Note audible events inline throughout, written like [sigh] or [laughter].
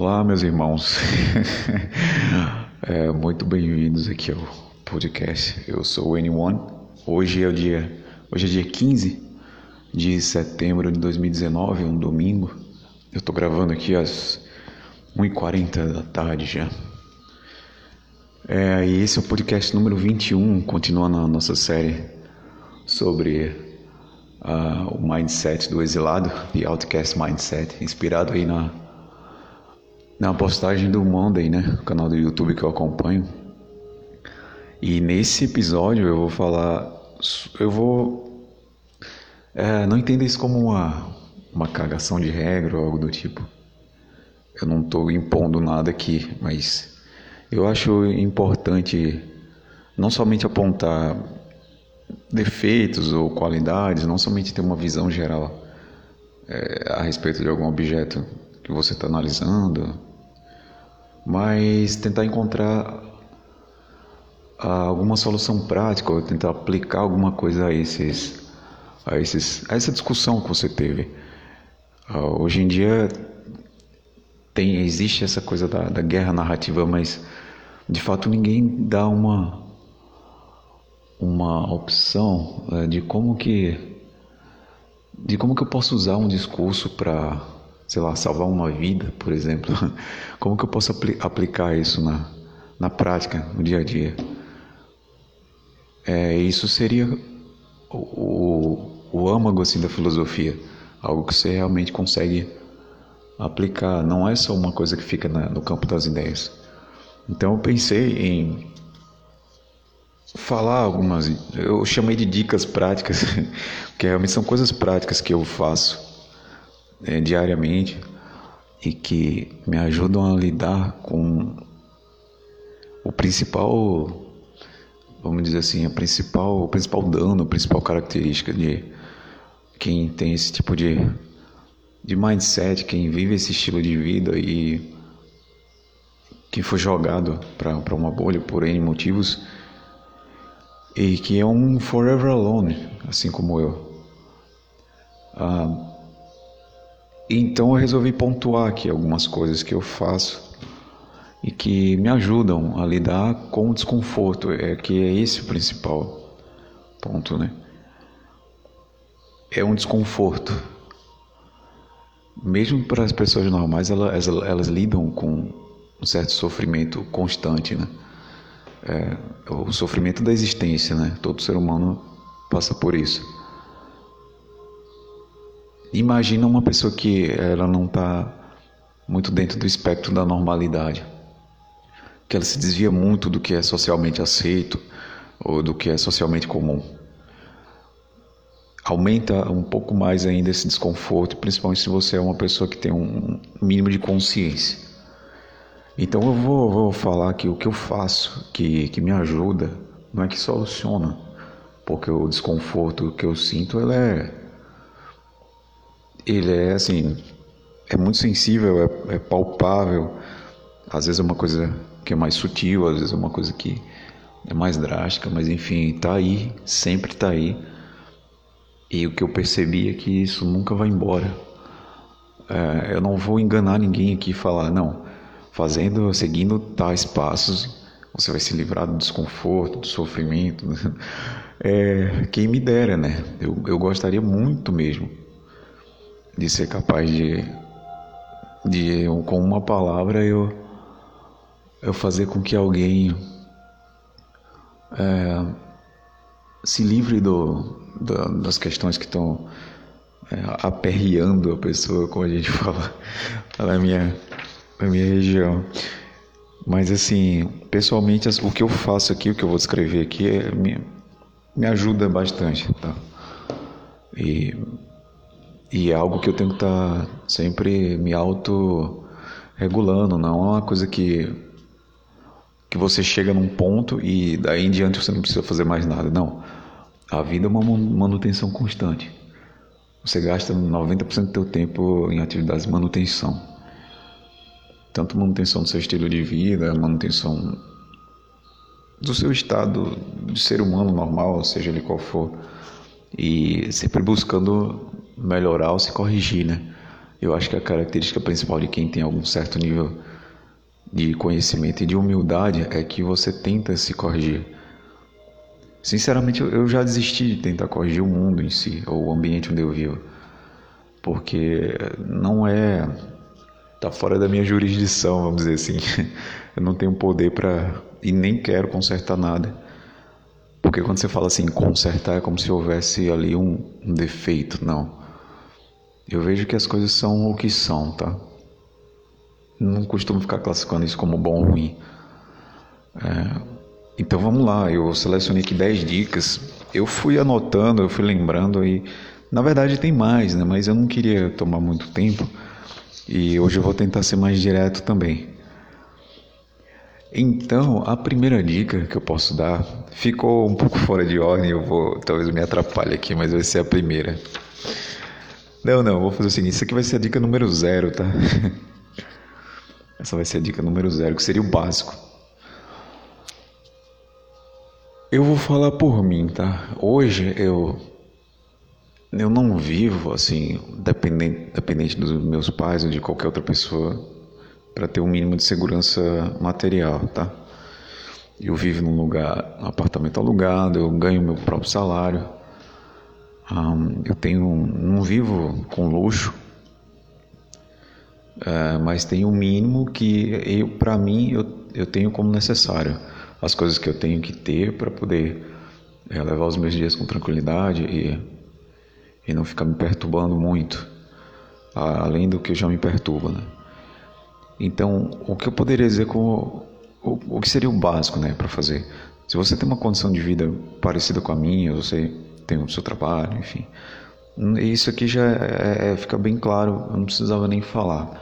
Olá, meus irmãos. [laughs] é, muito bem-vindos aqui ao podcast. Eu sou o N1. Hoje é o dia, hoje é dia 15 de setembro de 2019, um domingo. Eu tô gravando aqui às 1h40 da tarde já. É, e esse é o podcast número 21, continuando a nossa série sobre uh, o mindset do exilado, The Outcast Mindset, inspirado aí na na postagem do Monday, né? O canal do YouTube que eu acompanho. E nesse episódio eu vou falar. Eu vou. É, não entenda isso como uma, uma cagação de regra ou algo do tipo. Eu não estou impondo nada aqui, mas eu acho importante não somente apontar defeitos ou qualidades, não somente ter uma visão geral é, a respeito de algum objeto que você está analisando, mas tentar encontrar ah, alguma solução prática ou tentar aplicar alguma coisa a esses a esses a essa discussão que você teve. Ah, hoje em dia tem existe essa coisa da, da guerra narrativa mas de fato ninguém dá uma uma opção eh, de como que de como que eu posso usar um discurso para sei lá, salvar uma vida, por exemplo, [laughs] como que eu posso apl aplicar isso na, na prática, no dia a dia? É, isso seria o, o, o âmago assim, da filosofia, algo que você realmente consegue aplicar, não é só uma coisa que fica na, no campo das ideias. Então eu pensei em falar algumas, eu chamei de dicas práticas, [laughs] que realmente são coisas práticas que eu faço é, diariamente e que me ajudam a lidar com o principal, vamos dizer assim, a principal, o principal dano, a principal característica de quem tem esse tipo de, de mindset, quem vive esse estilo de vida e que foi jogado para uma bolha por N motivos e que é um forever alone, assim como eu. Ah, então eu resolvi pontuar aqui algumas coisas que eu faço e que me ajudam a lidar com o desconforto, é que é esse o principal ponto, né? É um desconforto. Mesmo para as pessoas normais, elas, elas, lidam com um certo sofrimento constante, né? É, o sofrimento da existência, né? Todo ser humano passa por isso. Imagina uma pessoa que ela não está muito dentro do espectro da normalidade, que ela se desvia muito do que é socialmente aceito ou do que é socialmente comum. Aumenta um pouco mais ainda esse desconforto, principalmente se você é uma pessoa que tem um mínimo de consciência. Então eu vou, vou falar que o que eu faço, que, que me ajuda, não é que soluciona, porque o desconforto que eu sinto ele é ele é assim, é muito sensível, é, é, palpável. Às vezes é uma coisa que é mais sutil, às vezes é uma coisa que é mais drástica, mas enfim, tá aí, sempre tá aí. E o que eu percebi é que isso nunca vai embora. É, eu não vou enganar ninguém aqui e falar, não, fazendo, seguindo tais passos, você vai se livrar do desconforto, do sofrimento. [laughs] É, quem me dera, né? Eu, eu gostaria muito mesmo de ser capaz de, de com uma palavra eu, eu fazer com que alguém é, se livre do, das questões que estão é, aperreando a pessoa, como a gente [laughs] fala na minha, na minha região. Mas assim, pessoalmente, o que eu faço aqui, o que eu vou descrever aqui, é, me, me ajuda bastante, tá? E e é algo que eu tenho que estar tá sempre me auto-regulando, não é uma coisa que, que você chega num ponto e daí em diante você não precisa fazer mais nada. Não. A vida é uma manutenção constante. Você gasta 90% do seu tempo em atividades de manutenção. Tanto manutenção do seu estilo de vida, manutenção do seu estado de ser humano normal, seja ele qual for, e sempre buscando melhorar ou se corrigir, né? Eu acho que a característica principal de quem tem algum certo nível de conhecimento e de humildade é que você tenta se corrigir. Sinceramente, eu já desisti de tentar corrigir o mundo em si, ou o ambiente onde eu vivo, porque não é. tá fora da minha jurisdição, vamos dizer assim. [laughs] Eu não tenho poder para. e nem quero consertar nada. Porque quando você fala assim, consertar é como se houvesse ali um, um defeito. Não. Eu vejo que as coisas são o que são, tá? Não costumo ficar classificando isso como bom ou ruim. É, então vamos lá, eu selecionei aqui 10 dicas. Eu fui anotando, eu fui lembrando e na verdade tem mais, né? Mas eu não queria tomar muito tempo e hoje eu vou tentar ser mais direto também. Então, a primeira dica que eu posso dar ficou um pouco fora de ordem, eu vou talvez me atrapalhe aqui, mas vai ser a primeira. Não, não, vou fazer o seguinte: isso aqui vai ser a dica número zero, tá? [laughs] Essa vai ser a dica número zero, que seria o básico. Eu vou falar por mim, tá? Hoje eu eu não vivo assim, dependente, dependente dos meus pais ou de qualquer outra pessoa para ter um mínimo de segurança material, tá? Eu vivo num lugar, um apartamento alugado, eu ganho meu próprio salário. Um, eu tenho, não vivo com luxo, uh, mas tenho o um mínimo que eu, para mim, eu, eu tenho como necessário as coisas que eu tenho que ter para poder é, levar os meus dias com tranquilidade e, e não ficar me perturbando muito, além do que já me perturba. Né? Então, o que eu poderia dizer com o, o que seria o básico né, para fazer? Se você tem uma condição de vida parecida com a minha, você tem o seu trabalho, enfim, isso aqui já é, é, fica bem claro, eu não precisava nem falar,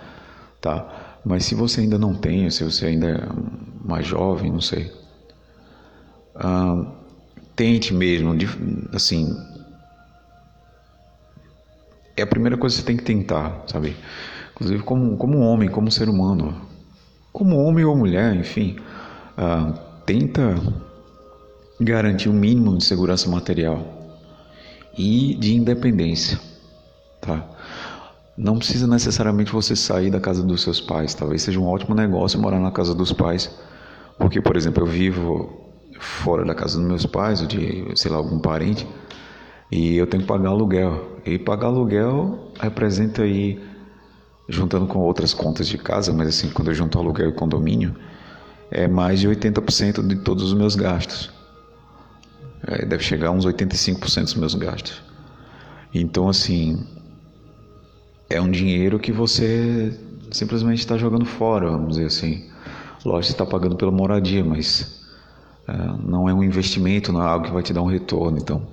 tá? Mas se você ainda não tem, se você ainda é mais jovem, não sei, tente mesmo, assim, é a primeira coisa que você tem que tentar, sabe? Inclusive como, como homem, como ser humano, como homem ou mulher, enfim, tenta garantir um mínimo de segurança material e de independência, tá? Não precisa necessariamente você sair da casa dos seus pais. Talvez seja um ótimo negócio morar na casa dos pais, porque, por exemplo, eu vivo fora da casa dos meus pais ou de, sei lá, algum parente, e eu tenho que pagar aluguel. E pagar aluguel representa aí, juntando com outras contas de casa, mas assim, quando eu junto aluguel e condomínio, é mais de 80% de todos os meus gastos. É, deve chegar a uns 85% dos meus gastos. Então, assim, é um dinheiro que você simplesmente está jogando fora, vamos dizer assim. Lógico, você está pagando pela moradia, mas é, não é um investimento, não é algo que vai te dar um retorno. Então,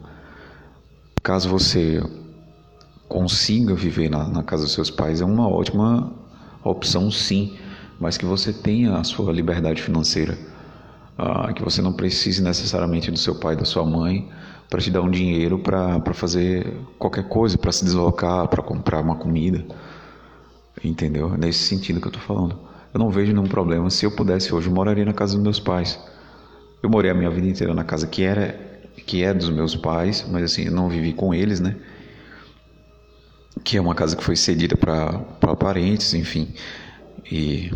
caso você consiga viver na, na casa dos seus pais, é uma ótima opção, sim, mas que você tenha a sua liberdade financeira, uh, que você não precise necessariamente do seu pai, da sua mãe, para te dar um dinheiro para fazer qualquer coisa, para se deslocar, para comprar uma comida. Entendeu? É nesse sentido que eu estou falando. Eu não vejo nenhum problema. Se eu pudesse hoje, eu moraria na casa dos meus pais. Eu morei a minha vida inteira na casa que era que é dos meus pais, mas assim, eu não vivi com eles, né? Que é uma casa que foi cedida para parentes, enfim, e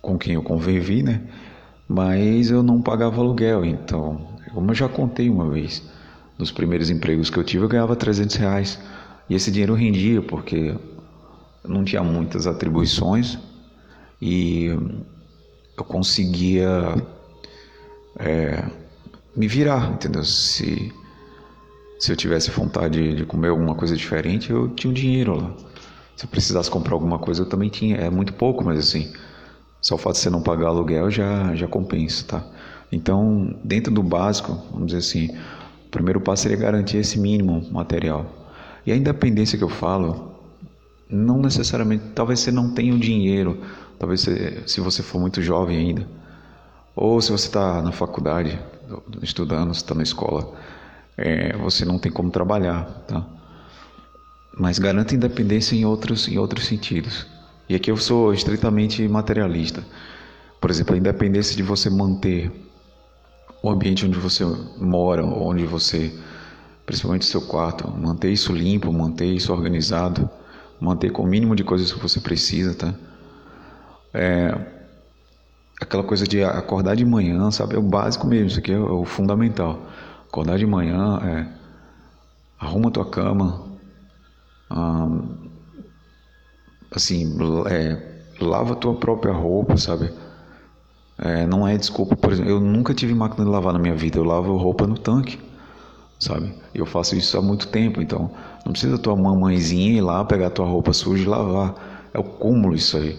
com quem eu convivi, né? Mas eu não pagava aluguel, então, como eu já contei uma vez, nos primeiros empregos que eu tive, eu ganhava 300 reais. E esse dinheiro rendia, porque não tinha muitas atribuições e eu conseguia é, me virar, entendeu? Se, se eu tivesse vontade de comer alguma coisa diferente, eu tinha um dinheiro lá. Se eu precisasse comprar alguma coisa, eu também tinha. É muito pouco, mas assim, só o fato de você não pagar aluguel já, já compensa, tá? Então, dentro do básico, vamos dizer assim, o primeiro passo seria garantir esse mínimo material. E a independência que eu falo, não necessariamente, talvez você não tenha o dinheiro, talvez você, se você for muito jovem ainda, ou se você está na faculdade, estudando, está na escola, é, você não tem como trabalhar, tá? Mas garanta independência em outros, em outros sentidos. E aqui eu sou estritamente materialista. Por exemplo, a independência de você manter o ambiente onde você mora, onde você, principalmente seu quarto, manter isso limpo, manter isso organizado, manter com o mínimo de coisas que você precisa, tá? É, aquela coisa de acordar de manhã, sabe? É o básico mesmo, isso aqui é o fundamental. Acordar de manhã, é, arruma tua cama, hum, assim, é, lava tua própria roupa, sabe? É, não é desculpa, por exemplo, eu nunca tive máquina de lavar na minha vida, eu lavo roupa no tanque, sabe? Eu faço isso há muito tempo, então não precisa tua mamãezinha ir lá pegar tua roupa suja e lavar. É o cúmulo isso aí.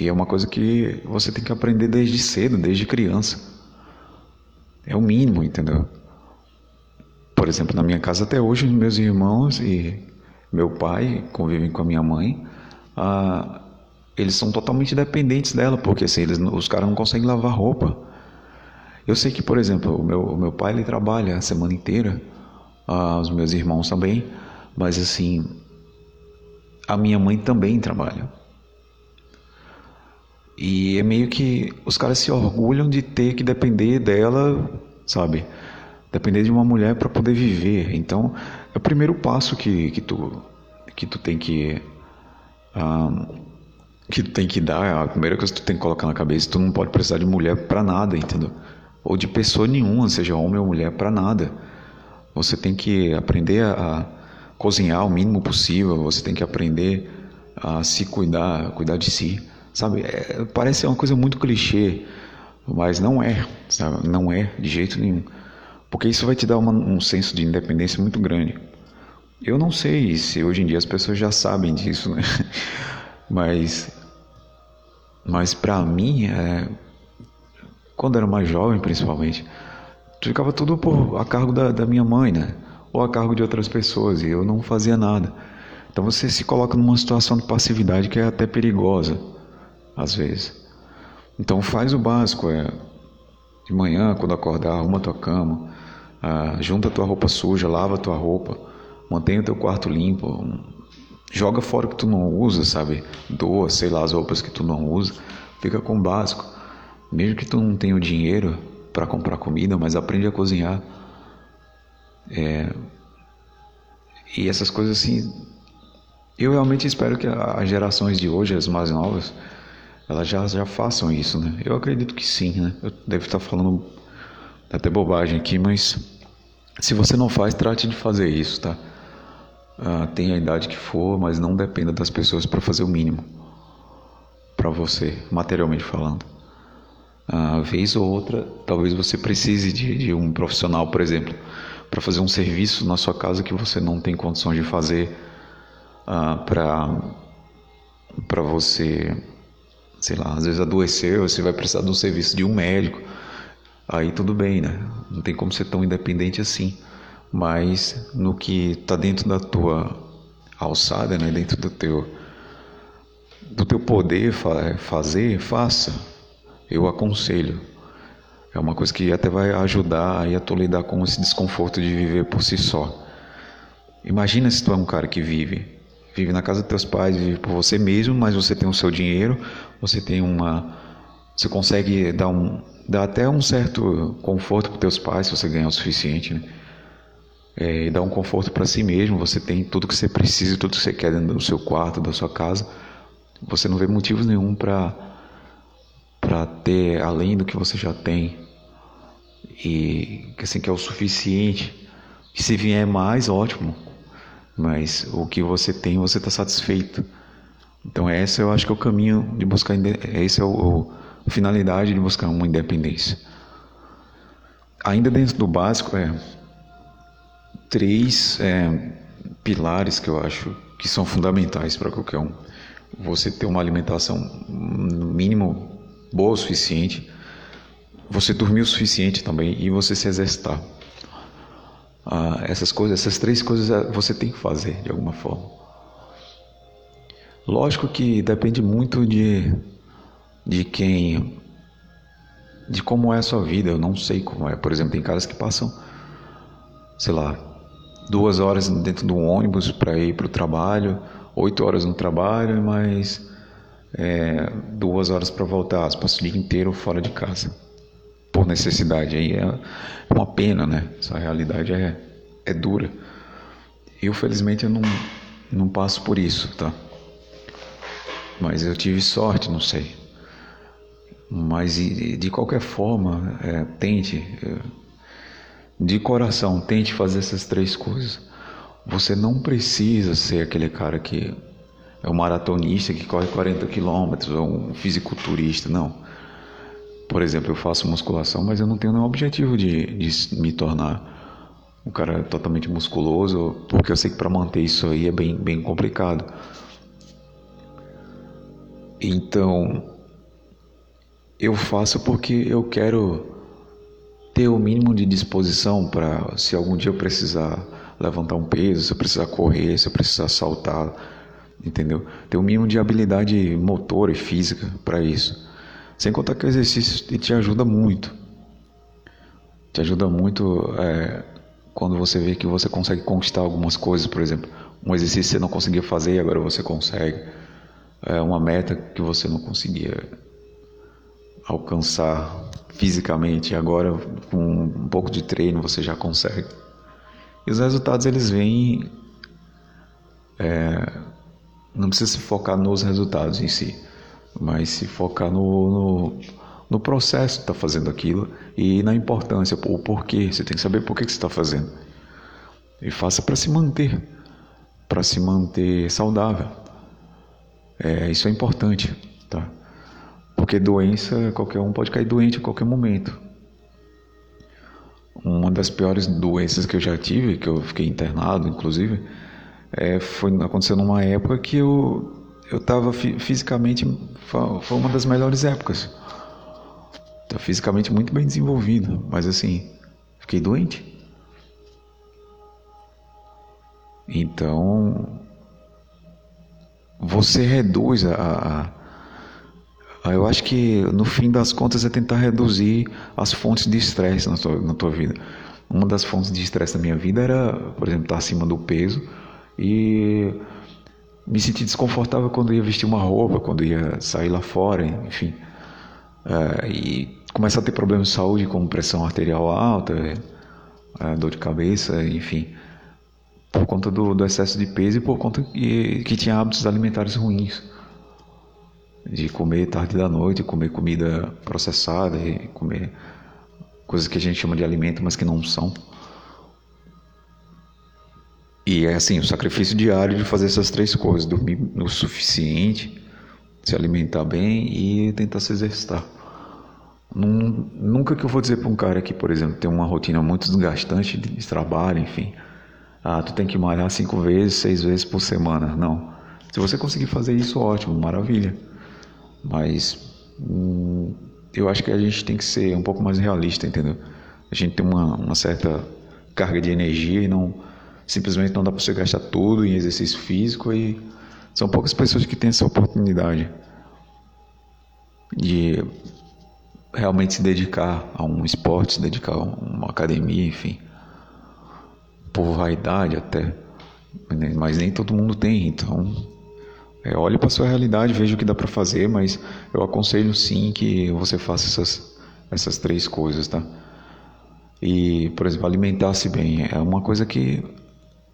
E é uma coisa que você tem que aprender desde cedo, desde criança. É o mínimo, entendeu? Por exemplo, na minha casa até hoje, meus irmãos e meu pai convivem com a minha mãe. Ah, eles são totalmente dependentes dela, porque assim, eles, os caras não conseguem lavar roupa. Eu sei que, por exemplo, o meu, o meu pai ele trabalha a semana inteira, ah, os meus irmãos também, mas assim, a minha mãe também trabalha. E é meio que os caras se orgulham de ter que depender dela, sabe? Depender de uma mulher para poder viver. Então, é o primeiro passo que, que, tu, que tu tem que. Ah, que tu tem que dar, a primeira coisa que tu tem que colocar na cabeça, tu não pode precisar de mulher para nada, entendeu? Ou de pessoa nenhuma, seja homem ou mulher, para nada. Você tem que aprender a, cozinhar o mínimo possível, você tem que aprender a se cuidar, cuidar de si, sabe? É, parece uma coisa muito clichê, mas não é, sabe? Não é de jeito nenhum, porque isso vai te dar uma, um senso de independência muito grande. Eu não sei se hoje em dia as pessoas já sabem disso, né? Mas, mas para mim, é, quando era mais jovem, principalmente, ficava tudo por, a cargo da, da minha mãe, né? Ou a cargo de outras pessoas e eu não fazia nada. Então você se coloca numa situação de passividade que é até perigosa, às vezes. Então faz o básico, é de manhã, quando acordar, arruma tua cama, ah, junta tua roupa suja, lava tua roupa, mantenha o teu quarto limpo, Joga fora o que tu não usa, sabe? Doa, sei lá, as roupas que tu não usa. Fica com o básico. Mesmo que tu não tenha o dinheiro para comprar comida, mas aprende a cozinhar. É... E essas coisas assim. Eu realmente espero que as gerações de hoje, as mais novas, elas já, já façam isso, né? Eu acredito que sim, né? Eu devo estar falando até bobagem aqui, mas se você não faz, trate de fazer isso, tá? Uh, tenha a idade que for, mas não dependa das pessoas para fazer o mínimo para você, materialmente falando. Uh, vez ou outra, talvez você precise de, de um profissional, por exemplo, para fazer um serviço na sua casa que você não tem condições de fazer uh, para para você, sei lá, às vezes adoecer, você vai precisar de um serviço de um médico. Aí tudo bem, né? Não tem como ser tão independente assim mas no que está dentro da tua alçada, né, dentro do teu do teu poder fazer, faça. Eu aconselho. É uma coisa que até vai ajudar a tu lidar com esse desconforto de viver por si só. Imagina se tu é um cara que vive, vive na casa dos teus pais, vive por você mesmo, mas você tem o seu dinheiro, você tem uma, você consegue dar um, dar até um certo conforto para teus pais se você ganhar o suficiente, né? É, dar um conforto para si mesmo. Você tem tudo que você precisa, tudo que você quer dentro do seu quarto, da sua casa. Você não vê motivos nenhum para para ter além do que você já tem e assim que é o suficiente. E se vier mais, ótimo. Mas o que você tem, você está satisfeito. Então esse eu acho que é o caminho de buscar, esse é o a finalidade de buscar uma independência. Ainda dentro do básico é três é, pilares que eu acho que são fundamentais para qualquer um. Você ter uma alimentação no mínimo boa o suficiente, você dormir o suficiente também e você se exercitar. Ah, essas coisas, essas três coisas é, você tem que fazer de alguma forma. Lógico que depende muito de de quem de como é a sua vida, eu não sei como é. Por exemplo, tem caras que passam sei lá, duas horas dentro do ônibus para ir para o trabalho, oito horas no trabalho, mas é, duas horas para voltar, passa o dia inteiro fora de casa, por necessidade. Aí é uma pena, né? Essa realidade é, é dura. Eu, felizmente, eu não, não passo por isso, tá? Mas eu tive sorte, não sei. Mas de qualquer forma, é, tente, é, de coração, tente fazer essas três coisas. Você não precisa ser aquele cara que é um maratonista que corre 40 quilômetros, ou um fisiculturista, não. Por exemplo, eu faço musculação, mas eu não tenho nenhum objetivo de, de me tornar um cara totalmente musculoso, porque eu sei que para manter isso aí é bem, bem complicado. Então, eu faço porque eu quero ter o mínimo de disposição para, se algum dia eu precisar levantar um peso, se eu precisar correr, se eu precisar saltar, entendeu? Ter o mínimo de habilidade motor e física para isso. Sem contar que o exercício te ajuda muito. Te ajuda muito é, quando você vê que você consegue conquistar algumas coisas, por exemplo, um exercício que você não conseguia fazer e agora você consegue. É uma meta que você não conseguia alcançar fisicamente, agora com um pouco de treino você já consegue. E os resultados eles vêm. É, não precisa se focar nos resultados em si, mas se focar no, no, no processo de estar tá fazendo aquilo e na importância, o porquê. Você tem que saber por que, que você está fazendo. E faça para se manter, para se manter saudável. É, isso é importante, tá? Porque doença, qualquer um pode cair doente a qualquer momento. Uma das piores doenças que eu já tive, que eu fiquei internado, inclusive, é, foi aconteceu numa época que eu eu estava fisicamente foi uma das melhores épocas. Estava fisicamente muito bem desenvolvido, mas assim fiquei doente. Então você reduz a, eu acho que no fim das contas é tentar reduzir as fontes de estresse na tua, na tua vida. Uma das fontes de estresse da minha vida era, por exemplo, estar acima do peso e me sentir desconfortável quando ia vestir uma roupa, quando ia sair lá fora, enfim. Uh, e começar a ter problemas de saúde, como pressão arterial alta, uh, dor de cabeça, enfim. Por conta do, do, excesso de peso e por conta que, que tinha hábitos alimentares ruins de comer tarde da noite, comer comida processada e comer coisas que a gente chama de alimento, mas que não são. E é assim, o sacrifício diário de fazer essas três coisas: dormir o suficiente, se alimentar bem e tentar se exercitar. Nunca que eu vou dizer para um cara que, por exemplo, tem uma rotina muito desgastante de trabalho, enfim, ah, tu tem que malhar cinco vezes, seis vezes por semana. Não. Se você conseguir fazer isso, ótimo, maravilha. Mas hum, eu acho que a gente tem que ser um pouco mais realista, entendeu? A gente tem uma, uma certa carga de energia e não simplesmente não dá para você gastar tudo em exercício físico e são poucas pessoas que têm essa oportunidade de realmente se dedicar a um esporte, se dedicar a uma academia, enfim, por vaidade até, mas nem todo mundo tem, então é, olhe para sua realidade, veja o que dá para fazer, mas eu aconselho sim que você faça essas, essas três coisas, tá? E, por exemplo, alimentar-se bem é uma coisa que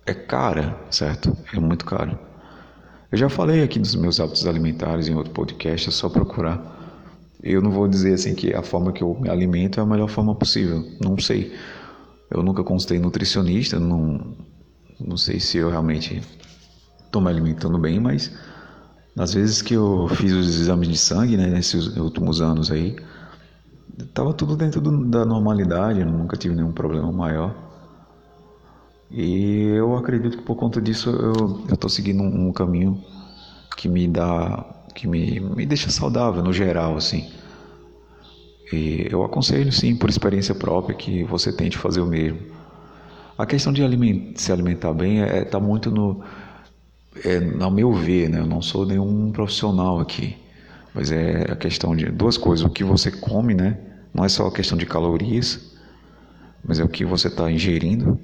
é cara, certo? É muito caro. Eu já falei aqui dos meus hábitos alimentares em outro podcast, é só procurar. Eu não vou dizer assim que a forma que eu me alimento é a melhor forma possível, não sei. Eu nunca consultei nutricionista, não, não sei se eu realmente estou me alimentando bem, mas nas vezes que eu fiz os exames de sangue, né, nesses últimos anos aí, estava tudo dentro do, da normalidade, nunca tive nenhum problema maior. E eu acredito que por conta disso eu estou seguindo um, um, caminho que me dá, que me, me deixa saudável no geral, assim. E eu aconselho sim, por experiência própria, que você tente fazer o mesmo. A questão de aliment se alimentar bem está é, tá muito no é, ao meu ver, né, eu não sou nenhum profissional aqui, mas é a questão de duas coisas: o que você come, né? Não é só a questão de calorias, mas é o que você está ingerindo,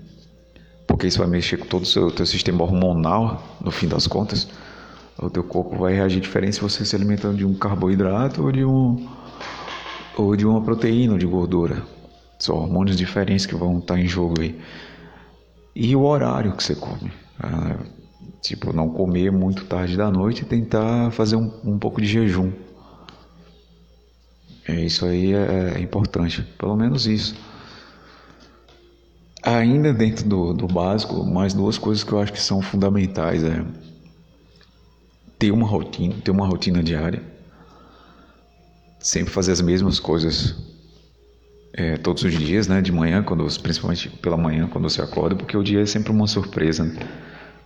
porque isso vai mexer com todo o seu teu sistema hormonal, no fim das contas. O teu corpo vai reagir diferente se você se alimentando de um carboidrato ou de um ou de uma proteína ou de gordura. São hormônios diferentes que vão estar em jogo aí. E o horário que você come. Ah, Tipo, não comer muito tarde da noite e tentar fazer um, um pouco de jejum. É, isso aí é, é importante, pelo menos isso. Ainda dentro do, do básico, mais duas coisas que eu acho que são fundamentais é ter uma rotina, ter uma rotina diária, sempre fazer as mesmas coisas é, todos os dias, né? De manhã, quando, principalmente pela manhã, quando você acorda, porque o dia é sempre uma surpresa. Né?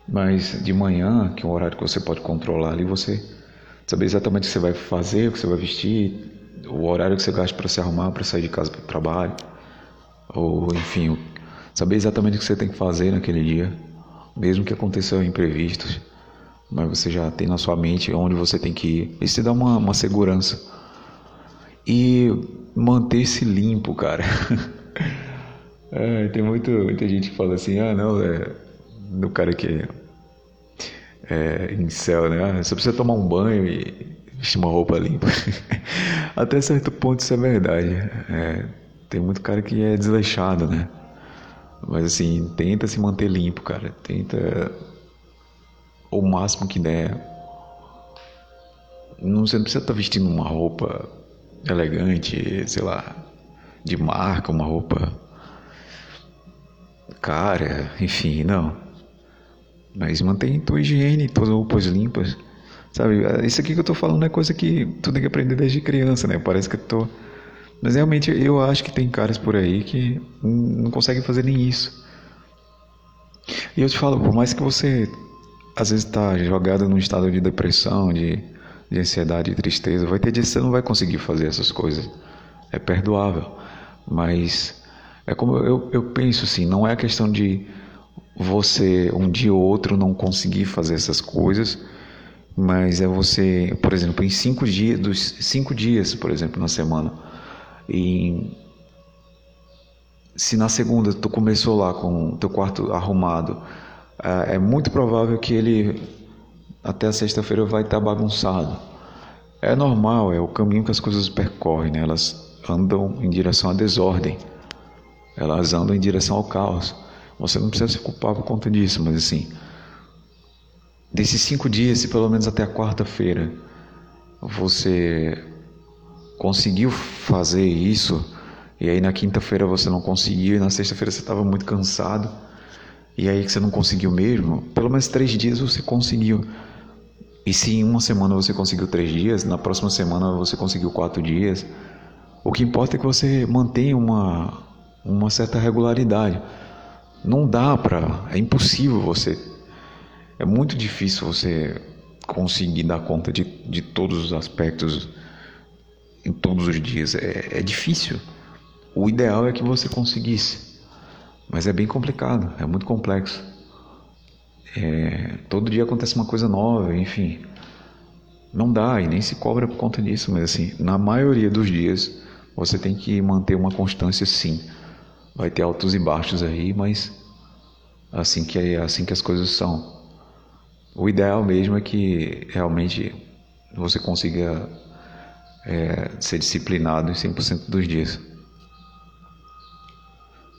Mas de manhã, que é um horário que você pode controlar ali, você saber exatamente o que você vai fazer, o que você vai vestir, o horário que você gasta para se arrumar, para sair de casa para o trabalho, ou enfim, saber exatamente o que você tem que fazer naquele dia, mesmo que aconteçam imprevistos, mas você já tem na sua mente onde você tem que ir. Isso te dá uma, uma segurança. E manter-se limpo, cara. [laughs] é, tem muito, muita gente que fala assim, ah não, é do cara que é em céu, né? Ah, você precisa tomar um banho e vestir uma roupa limpa. [laughs] Até certo ponto isso é verdade. É, tem muito cara que é desleixado, né? Mas assim, tenta se manter limpo, cara. Tenta o máximo que der. Não, você não precisa estar tá vestindo uma roupa elegante, sei lá, de marca, uma roupa cara, enfim, não. Mas mantém tua higiene, tuas roupas limpas. Sabe, isso aqui que eu tô falando é coisa que tu tem que aprender desde criança, né? Parece que eu tô. Mas realmente eu acho que tem caras por aí que não conseguem fazer nem isso. E eu te falo, por mais que você às vezes está jogado num estado de depressão, de, de ansiedade, de tristeza, vai ter dias que você não vai conseguir fazer essas coisas. É perdoável. Mas é como eu, eu penso assim, não é a questão de você um dia ou outro não conseguir fazer essas coisas mas é você, por exemplo, em cinco dias, dos cinco dias, por exemplo, na semana, e se na segunda tu começou lá com o teu quarto arrumado, é, é muito provável que ele até a sexta-feira vai estar bagunçado. É normal, é o caminho que as coisas percorrem, né? elas andam em direção à desordem, elas andam em direção ao caos. Você não precisa se culpar por conta disso, mas assim, Desses cinco dias, se pelo menos até a quarta-feira você conseguiu fazer isso, e aí na quinta-feira você não conseguiu, e na sexta-feira você estava muito cansado, e aí que você não conseguiu mesmo, pelo menos três dias você conseguiu. E se em uma semana você conseguiu três dias, na próxima semana você conseguiu quatro dias, o que importa é que você mantenha uma, uma certa regularidade. Não dá para, é impossível você é muito difícil você conseguir dar conta de, de todos os aspectos em todos os dias. É, é difícil. O ideal é que você conseguisse, mas é bem complicado, é muito complexo. É, todo dia acontece uma coisa nova, enfim. Não dá e nem se cobra por conta disso, mas assim, na maioria dos dias você tem que manter uma constância sim. Vai ter altos e baixos aí, mas assim que é assim que as coisas são. O ideal mesmo é que realmente você consiga é, ser disciplinado em 100% dos dias.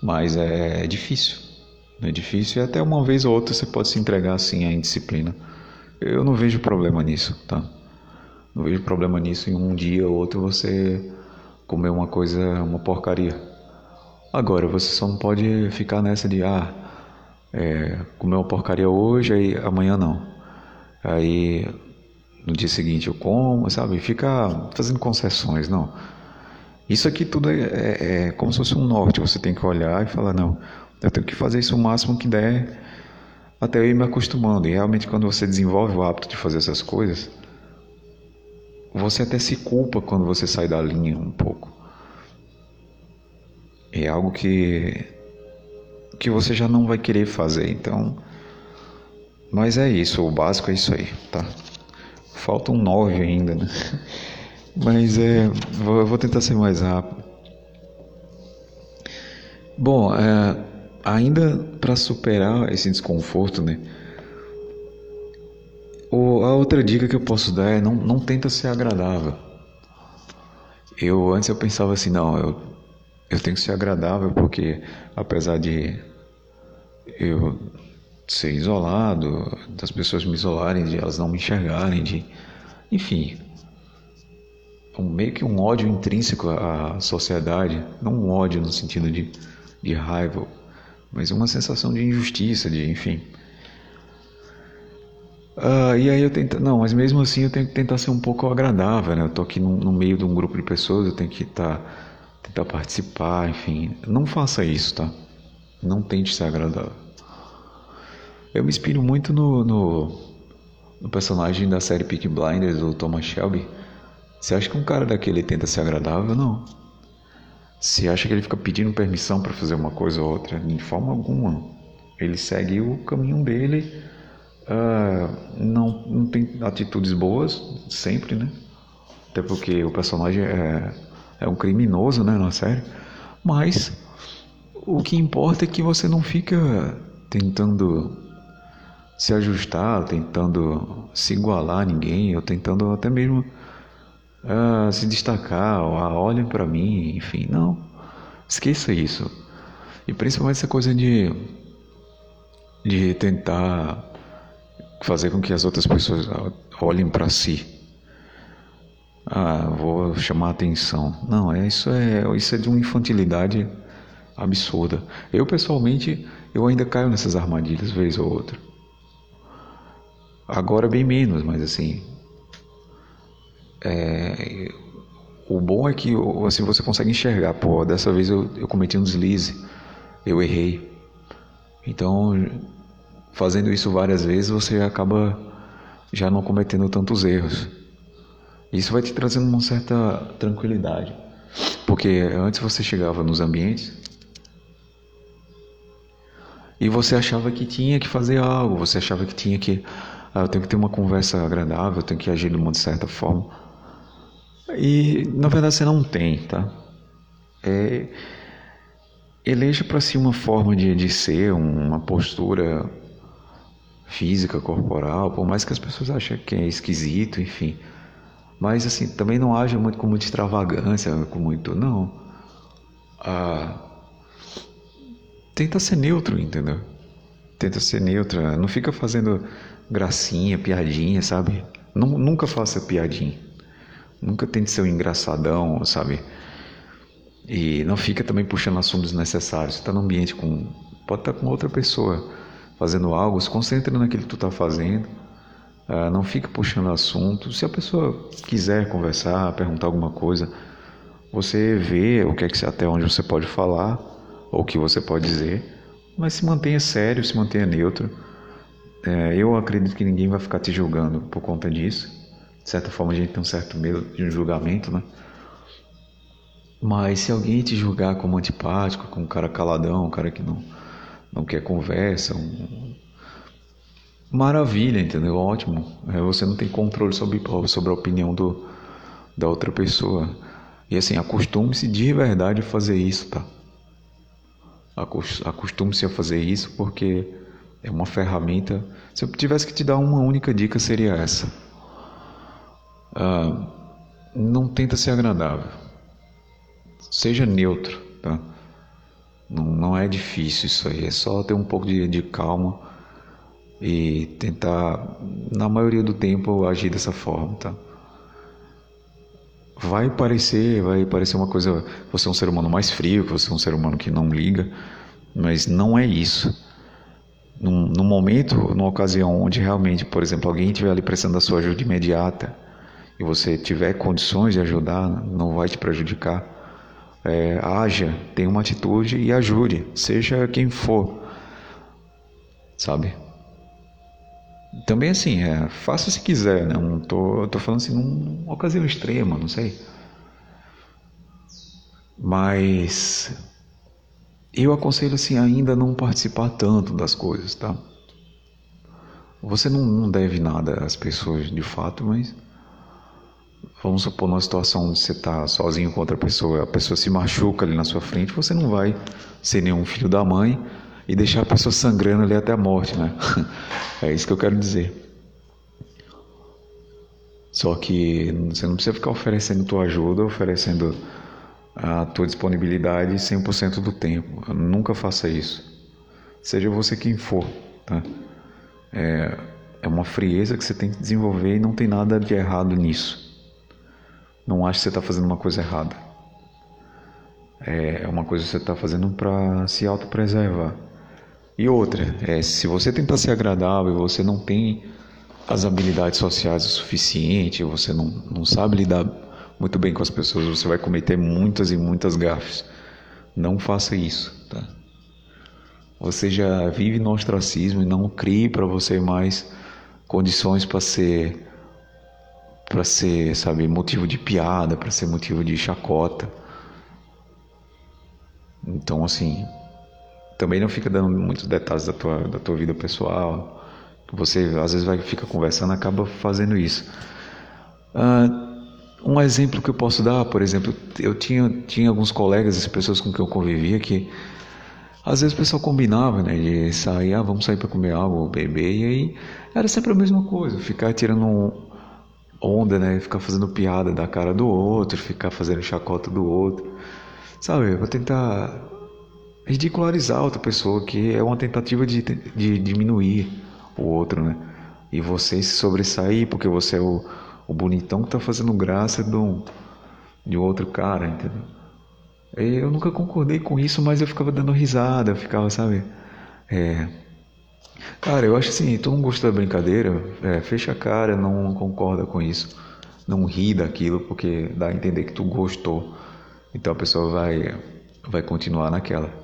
Mas é, é difícil. É difícil e até uma vez ou outra você pode se entregar assim à indisciplina. Eu não vejo problema nisso, tá? Não vejo problema nisso em um dia ou outro você comer uma coisa, uma porcaria. Agora, você só não pode ficar nessa de, ah, é, comer uma porcaria hoje, aí amanhã não. Aí no dia seguinte eu como, sabe? Fica fazendo concessões, não. Isso aqui tudo é, é, é, como se fosse um norte. Você tem que olhar e falar, não, eu tenho que fazer isso o máximo que der até eu ir me acostumando. E realmente quando você desenvolve o hábito de fazer essas coisas, você até se culpa quando você sai da linha um pouco. É algo que que você já não vai querer fazer. Então, mas é isso, o básico é isso aí, tá? Falta um 9 ainda, né? [laughs] Mas é, vou, vou tentar ser mais rápido. Bom, é, ainda para superar esse desconforto, né? A outra dica que eu posso dar é não, não tenta ser agradável. Eu antes eu pensava assim, não, eu, eu tenho que ser agradável porque apesar de eu ser isolado, das pessoas me isolarem, de elas não me enxergarem, de enfim, um, meio que um ódio intrínseco à sociedade, não um ódio no sentido de, de raiva, mas uma sensação de injustiça, de enfim. Uh, e aí eu tento, não, mas mesmo assim eu tenho que tentar ser um pouco agradável, né? Eu tô aqui no, no meio de um grupo de pessoas, eu tenho que tá, tentar participar, enfim. Não faça isso, tá? Não tente ser agradável. Eu me inspiro muito no, no, no personagem da série Peak Blinders, o Thomas Shelby. Você acha que um cara daquele tenta ser agradável? Não. Você acha que ele fica pedindo permissão para fazer uma coisa ou outra? De forma alguma. Ele segue o caminho dele Uh, não, não tem atitudes boas, sempre, né? Até porque o personagem é, é um criminoso, né, na série. Mas o que importa é que você não fica tentando se ajustar, tentando se igualar a ninguém, ou tentando até mesmo uh, se destacar, ou, ah, olhem para mim, enfim, não. Esqueça isso. E principalmente essa coisa de, de tentar fazer com que as outras pessoas olhem para si. Ah, vou chamar atenção. Não, é isso é isso é de uma infantilidade absurda. Eu pessoalmente eu ainda caio nessas armadilhas vez ou outra. Agora bem menos, mas assim, é, o bom é que assim você consegue enxergar. Pô, dessa vez eu, eu cometi um deslize, eu errei. Então fazendo isso várias vezes, você acaba já não cometendo tantos erros. Isso vai te trazendo uma certa tranquilidade. Porque antes você chegava nos ambientes e você achava que tinha que fazer algo, você achava que tinha que. Ah, eu tenho que ter uma conversa agradável, eu tenho que agir de uma certa forma. E na verdade você não tem, tá? É, eleja para si uma forma de, de ser, uma postura física, corporal, por mais que as pessoas achem que é esquisito, enfim. Mas assim, também não haja muito com muita extravagância, com muito. Não. Ah, tenta ser neutro, entendeu? Tenta ser neutra. Não fica fazendo gracinha, piadinha, sabe? Nunca faça piadinha. Nunca tente ser um engraçadão, sabe? E não fica também puxando assuntos necessários. Você está num ambiente com. Pode estar com outra pessoa fazendo algo, se concentre naquilo que tu está fazendo. Uh, não fica puxando assunto. Se a pessoa quiser conversar, perguntar alguma coisa, você vê o que é que até onde você pode falar ou o que você pode dizer, mas se mantenha sério, se mantenha neutro. É, eu acredito que ninguém vai ficar te julgando por conta disso. De certa forma, a gente tem um certo medo de um julgamento, né? Mas se alguém te julgar como antipático, como um cara caladão, um cara que não não quer conversa. Um... Maravilha, entendeu? Ótimo. É, você não tem controle sobre, sobre a opinião do, da outra pessoa. E assim, acostume-se de verdade a fazer isso, tá? Acostume-se a fazer isso porque é uma ferramenta. Se eu tivesse que te dar uma única dica, seria essa. Ah, não tenta ser agradável. Seja neutro, tá? Não, não é difícil isso aí, é só ter um pouco de, de calma e tentar, na maioria do tempo, agir dessa forma, tá? Vai parecer, vai parecer uma coisa, você é um ser humano mais frio, você é um ser humano que não liga, mas não é isso. Num momento, numa ocasião onde realmente, por exemplo, alguém estiver ali precisando da sua ajuda imediata e você tiver condições de ajudar, não vai te prejudicar é, haja, tenha uma atitude e ajude, seja quem for, sabe? Também assim, é, faça se quiser, né? Não tô, tô falando assim numa ocasião extrema, não sei. Mas eu aconselho assim ainda não participar tanto das coisas, tá? Você não, não deve nada às pessoas de fato, mas Vamos supor numa situação onde você está sozinho com outra pessoa, a pessoa se machuca ali na sua frente, você não vai ser nenhum filho da mãe e deixar a pessoa sangrando ali até a morte, né? [laughs] É isso que eu quero dizer. Só que você não precisa ficar oferecendo tua ajuda, oferecendo a tua disponibilidade 100% do tempo. Nunca faça isso. Seja você quem for, tá? É, é uma frieza que você tem que desenvolver e não tem nada de errado nisso. Não acho que você está fazendo uma coisa errada. É, é uma coisa que você está fazendo para se autopreservar. E outra, é, se você tentar ser agradável e você não tem as habilidades sociais o suficiente, você não, não sabe lidar muito bem com as pessoas, você vai cometer muitas e muitas gafes. Não faça isso, tá? Você já vive no ostracismo e não crie para você mais condições para ser para ser, sabe, motivo de piada, para ser motivo de chacota. Então, assim, também não fica dando muitos detalhes da tua, da tua vida pessoal. Você às vezes vai fica conversando, acaba fazendo isso. Uh, um exemplo que eu posso dar, por exemplo, eu tinha, tinha alguns colegas, as pessoas com quem eu convivia, que às vezes o pessoal combinava, né, de sair, ah, vamos sair para comer algo, beber, e aí era sempre a mesma coisa, ficar tirando onda, né, ficar fazendo piada da cara do outro, ficar fazendo chacota do outro, sabe, vou tentar ridicularizar outra pessoa, que é uma tentativa de, de diminuir o outro, né, e você se sobressair porque você é o o bonitão que tá fazendo graça de um, de outro cara, entendeu? Eu nunca concordei com isso, mas eu ficava dando risada, eu ficava, sabe? É... Cara, eu acho assim, tu não gostou da brincadeira, é, fecha a cara, não concorda com isso, não ri daquilo, porque dá a entender que tu gostou. Então a pessoa vai, vai continuar naquela.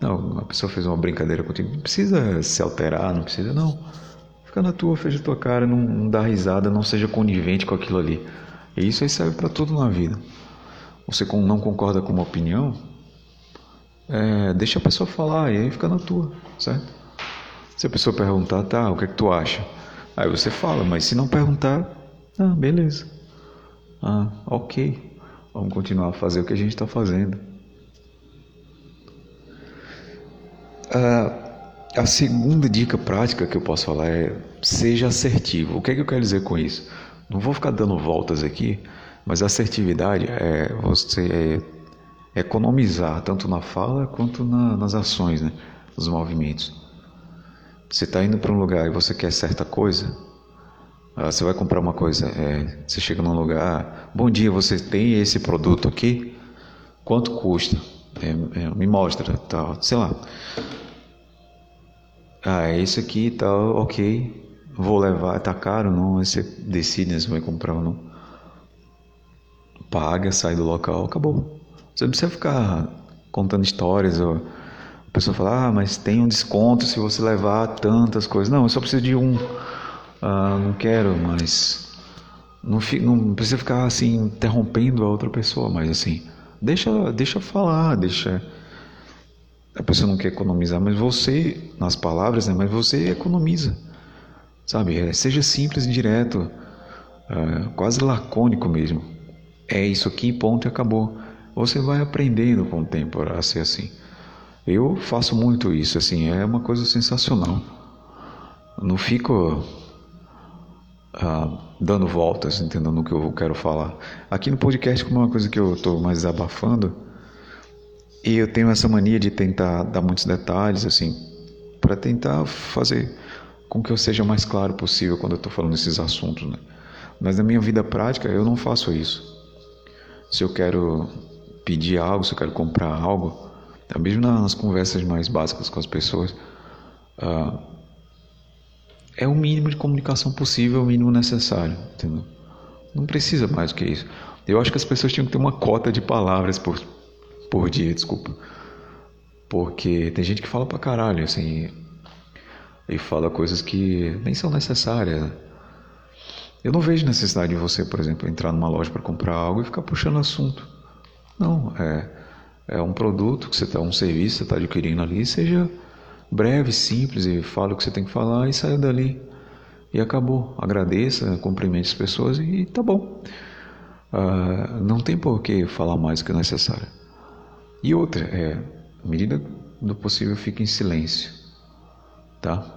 Não, a pessoa fez uma brincadeira contigo, não precisa se alterar, não precisa, não. Fica na tua, fecha a tua cara, não, não dá risada, não seja conivente com aquilo ali. E isso aí serve para tudo na vida. Você não concorda com uma opinião, é, deixa a pessoa falar e aí fica na tua, certo? Se a pessoa perguntar, tá, o que é que tu acha? Aí você fala, mas se não perguntar, ah, beleza. Ah, ok. Vamos continuar a fazer o que a gente está fazendo. Ah, a segunda dica prática que eu posso falar é seja assertivo. O que é que eu quero dizer com isso? Não vou ficar dando voltas aqui, mas assertividade é você é economizar tanto na fala quanto na, nas ações, né? nos movimentos. Você está indo para um lugar e você quer certa coisa, ah, você vai comprar uma coisa, é, você chega num lugar, bom dia, você tem esse produto aqui? Quanto custa? É, é, me mostra, tal, sei lá. Ah, é isso aqui tal, ok. Vou levar, tá caro não? Você decide né, se vai comprar ou não. Paga, sai do local, acabou. Você não precisa ficar contando histórias. Ou... A pessoa fala, ah, mas tem um desconto se você levar tantas coisas. Não, eu só preciso de um. Ah, não quero, mas. Não, não precisa ficar assim interrompendo a outra pessoa, mas assim. Deixa, deixa falar, deixa a pessoa não quer economizar, mas você, nas palavras, né, mas você economiza. Sabe? É, seja simples e direto, é, quase lacônico mesmo. É isso aqui, ponto e acabou. Você vai aprendendo com o tempo a ser assim. Eu faço muito isso, assim, é uma coisa sensacional. Não fico ah, dando voltas, entendendo o que eu quero falar. Aqui no podcast, como é uma coisa que eu estou mais abafando, e eu tenho essa mania de tentar dar muitos detalhes, assim, para tentar fazer com que eu seja mais claro possível quando eu estou falando esses assuntos, né? Mas na minha vida prática eu não faço isso. Se eu quero pedir algo, se eu quero comprar algo, mesmo nas conversas mais básicas com as pessoas, uh, é o mínimo de comunicação possível, o mínimo necessário, entendeu? Não precisa mais do que isso. Eu acho que as pessoas tinham que ter uma cota de palavras por, por dia, desculpa. Porque tem gente que fala pra caralho, assim, e fala coisas que nem são necessárias. Eu não vejo necessidade de você, por exemplo, entrar numa loja para comprar algo e ficar puxando assunto. Não, é, é um produto que você está, um serviço que você está adquirindo ali, seja breve, simples e fala o que você tem que falar e saia dali. E acabou. Agradeça, cumprimente as pessoas e tá bom. Uh, não tem por que falar mais do que é necessário. E outra, é, à medida do possível, fique em silêncio, tá?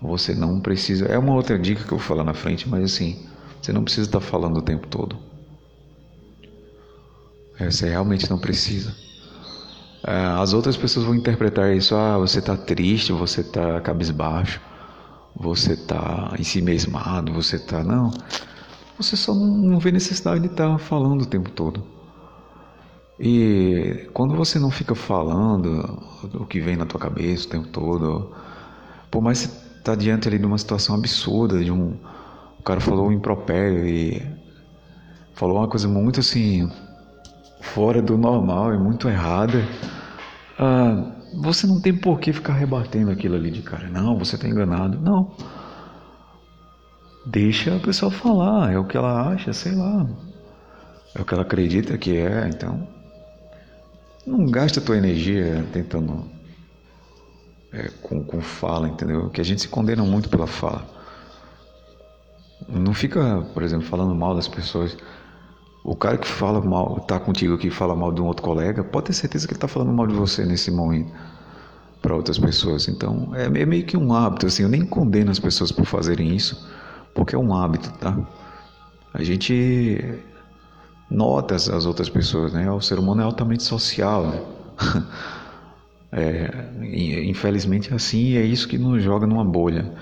Você não precisa. É uma outra dica que eu vou falar na frente, mas assim, você não precisa estar falando o tempo todo. É, você realmente não precisa. É, as outras pessoas vão interpretar isso, ah, você tá triste, você tá cabisbaixo, você tá ensimesmado, você tá. Não. Você só não vê necessidade de estar tá falando o tempo todo. E quando você não fica falando o que vem na tua cabeça o tempo todo, por mais que você tá diante ali de uma situação absurda, de um. O cara falou um impropério e falou uma coisa muito assim fora do normal, é muito errada, ah, você não tem por que ficar rebatendo aquilo ali de cara. Não, você está enganado. Não. Deixa a pessoa falar, é o que ela acha, sei lá. É o que ela acredita que é, então. Não gasta tua energia tentando. É, com, com fala, entendeu? Que a gente se condena muito pela fala. Não fica, por exemplo, falando mal das pessoas. O cara que fala mal, tá contigo aqui fala mal de um outro colega, pode ter certeza que ele tá falando mal de você nesse momento para outras pessoas. Então, é, é meio que um hábito, assim, eu nem condeno as pessoas por fazerem isso, porque é um hábito, tá? A gente nota as outras pessoas, né? O ser humano é altamente social, né? [laughs] é, infelizmente é assim e é isso que nos joga numa bolha.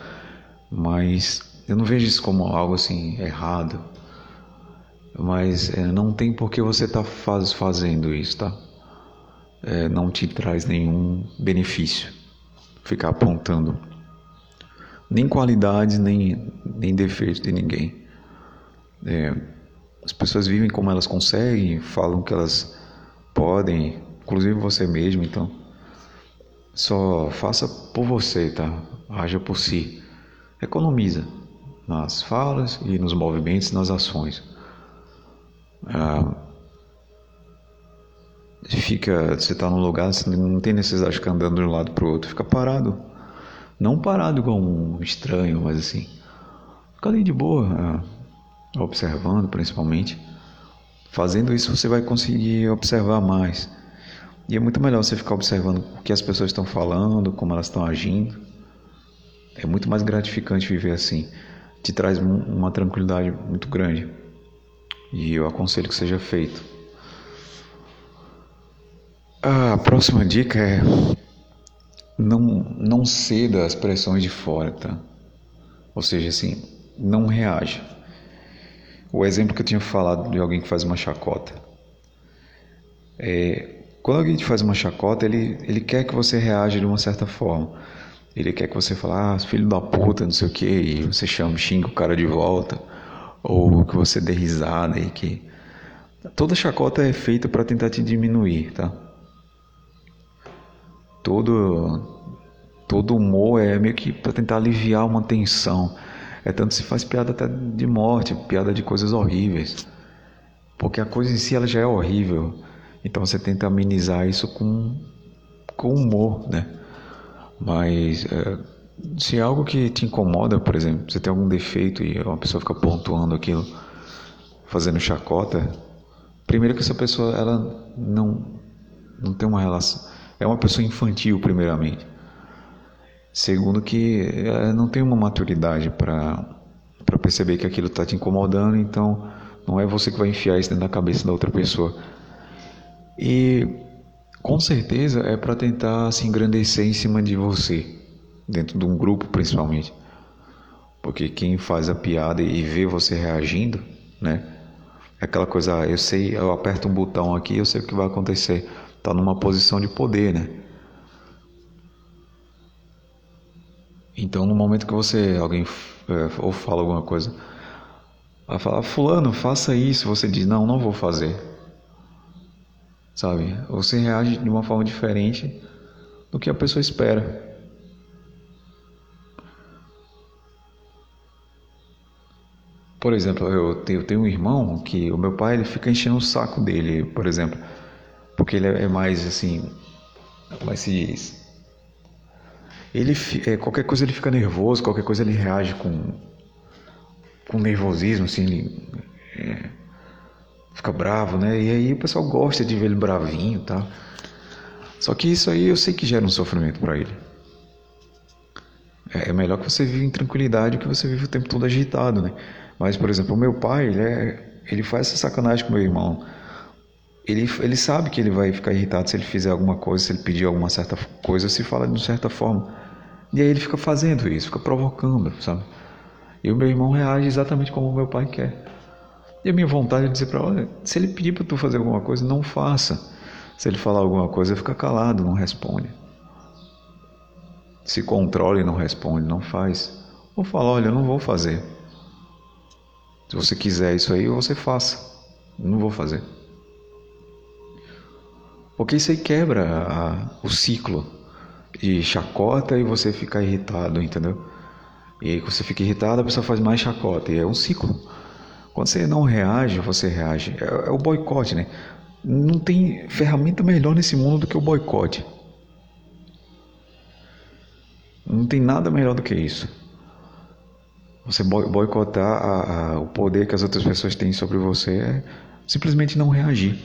Mas eu não vejo isso como algo assim errado mas é, não tem por que você estar tá faz, fazendo isso, tá? É, não te traz nenhum benefício ficar apontando nem qualidades nem, nem defeitos de ninguém. É, as pessoas vivem como elas conseguem, falam que elas podem, inclusive você mesmo, então só faça por você, tá? Haja por si. Economiza nas falas e nos movimentos, nas ações. Ah, fica, você está num lugar, você não tem necessidade de ficar andando de um lado para o outro, fica parado. Não parado igual um estranho, mas assim, fica ali de boa, ah, observando principalmente. Fazendo isso você vai conseguir observar mais. E é muito melhor você ficar observando o que as pessoas estão falando, como elas estão agindo. É muito mais gratificante viver assim. Te traz uma tranquilidade muito grande. E eu aconselho que seja feito. A próxima dica é não, não ceda às pressões de fora, tá? Ou seja, assim, não reaja. O exemplo que eu tinha falado de alguém que faz uma chacota. É, quando alguém te faz uma chacota, ele, ele quer que você reaja de uma certa forma. Ele quer que você fale, ah, filho da puta, não sei o que, e você chama, xinga o cara de volta ou que você dê risada e que toda chacota é feita para tentar te diminuir, tá? Todo todo humor é meio que para tentar aliviar uma tensão. É tanto se faz piada até de morte, piada de coisas horríveis. Porque a coisa em si ela já é horrível. Então você tenta amenizar isso com com humor, né? Mas é, se é algo que te incomoda, por exemplo, você tem algum defeito e uma pessoa fica pontuando aquilo, fazendo chacota, primeiro que essa pessoa ela não não tem uma relação, é uma pessoa infantil primeiramente. Segundo que ela não tem uma maturidade para para perceber que aquilo está te incomodando, então não é você que vai enfiar isso dentro da cabeça da outra pessoa. E com certeza é para tentar se engrandecer em cima de você dentro de um grupo principalmente. Porque quem faz a piada e vê você reagindo, né? É aquela coisa, ah, eu sei, eu aperto um botão aqui, eu sei o que vai acontecer. Tá numa posição de poder, né? Então, no momento que você, alguém é, ou fala alguma coisa, vai falar, fulano, faça isso, você diz, não, não vou fazer. Sabe? Você reage de uma forma diferente do que a pessoa espera. Por exemplo, eu tenho, eu tenho um irmão que o meu pai ele fica enchendo o saco dele, por exemplo, porque ele é mais assim, é se diz? Ele é, qualquer coisa ele fica nervoso, qualquer coisa ele reage com com nervosismo, assim, ele é, fica bravo, né? E aí o pessoal gosta de ver ele bravinho, tá? Só que isso aí eu sei que gera um sofrimento para ele. É, é melhor que você viva em tranquilidade do que você vive o tempo todo agitado, né? Mas, por exemplo, o meu pai, ele, é, ele faz essa sacanagem com meu irmão. ele, ele sabe que ele vai ficar irritado se ele fizer alguma coisa, se ele pedir alguma certa coisa, se fala de uma certa forma. E aí ele fica fazendo isso, fica provocando, sabe? E o meu irmão reage exatamente como o meu pai quer. E a minha vontade é dizer para ele, se ele pedir para tu fazer alguma coisa, não faça. Se ele falar alguma coisa, fica calado, não responde. Se controla e não responde, não faz. Ou fala, olha, eu não vou fazer. Se você quiser isso aí, você faça. Não vou fazer. Porque isso aí quebra a, o ciclo de chacota e você fica irritado, entendeu? E aí você fica irritado, a pessoa faz mais chacota. E é um ciclo. Quando você não reage, você reage. É, é o boicote, né? Não tem ferramenta melhor nesse mundo do que o boicote. Não tem nada melhor do que isso. Você boicotar a, a, o poder que as outras pessoas têm sobre você é simplesmente não reagir.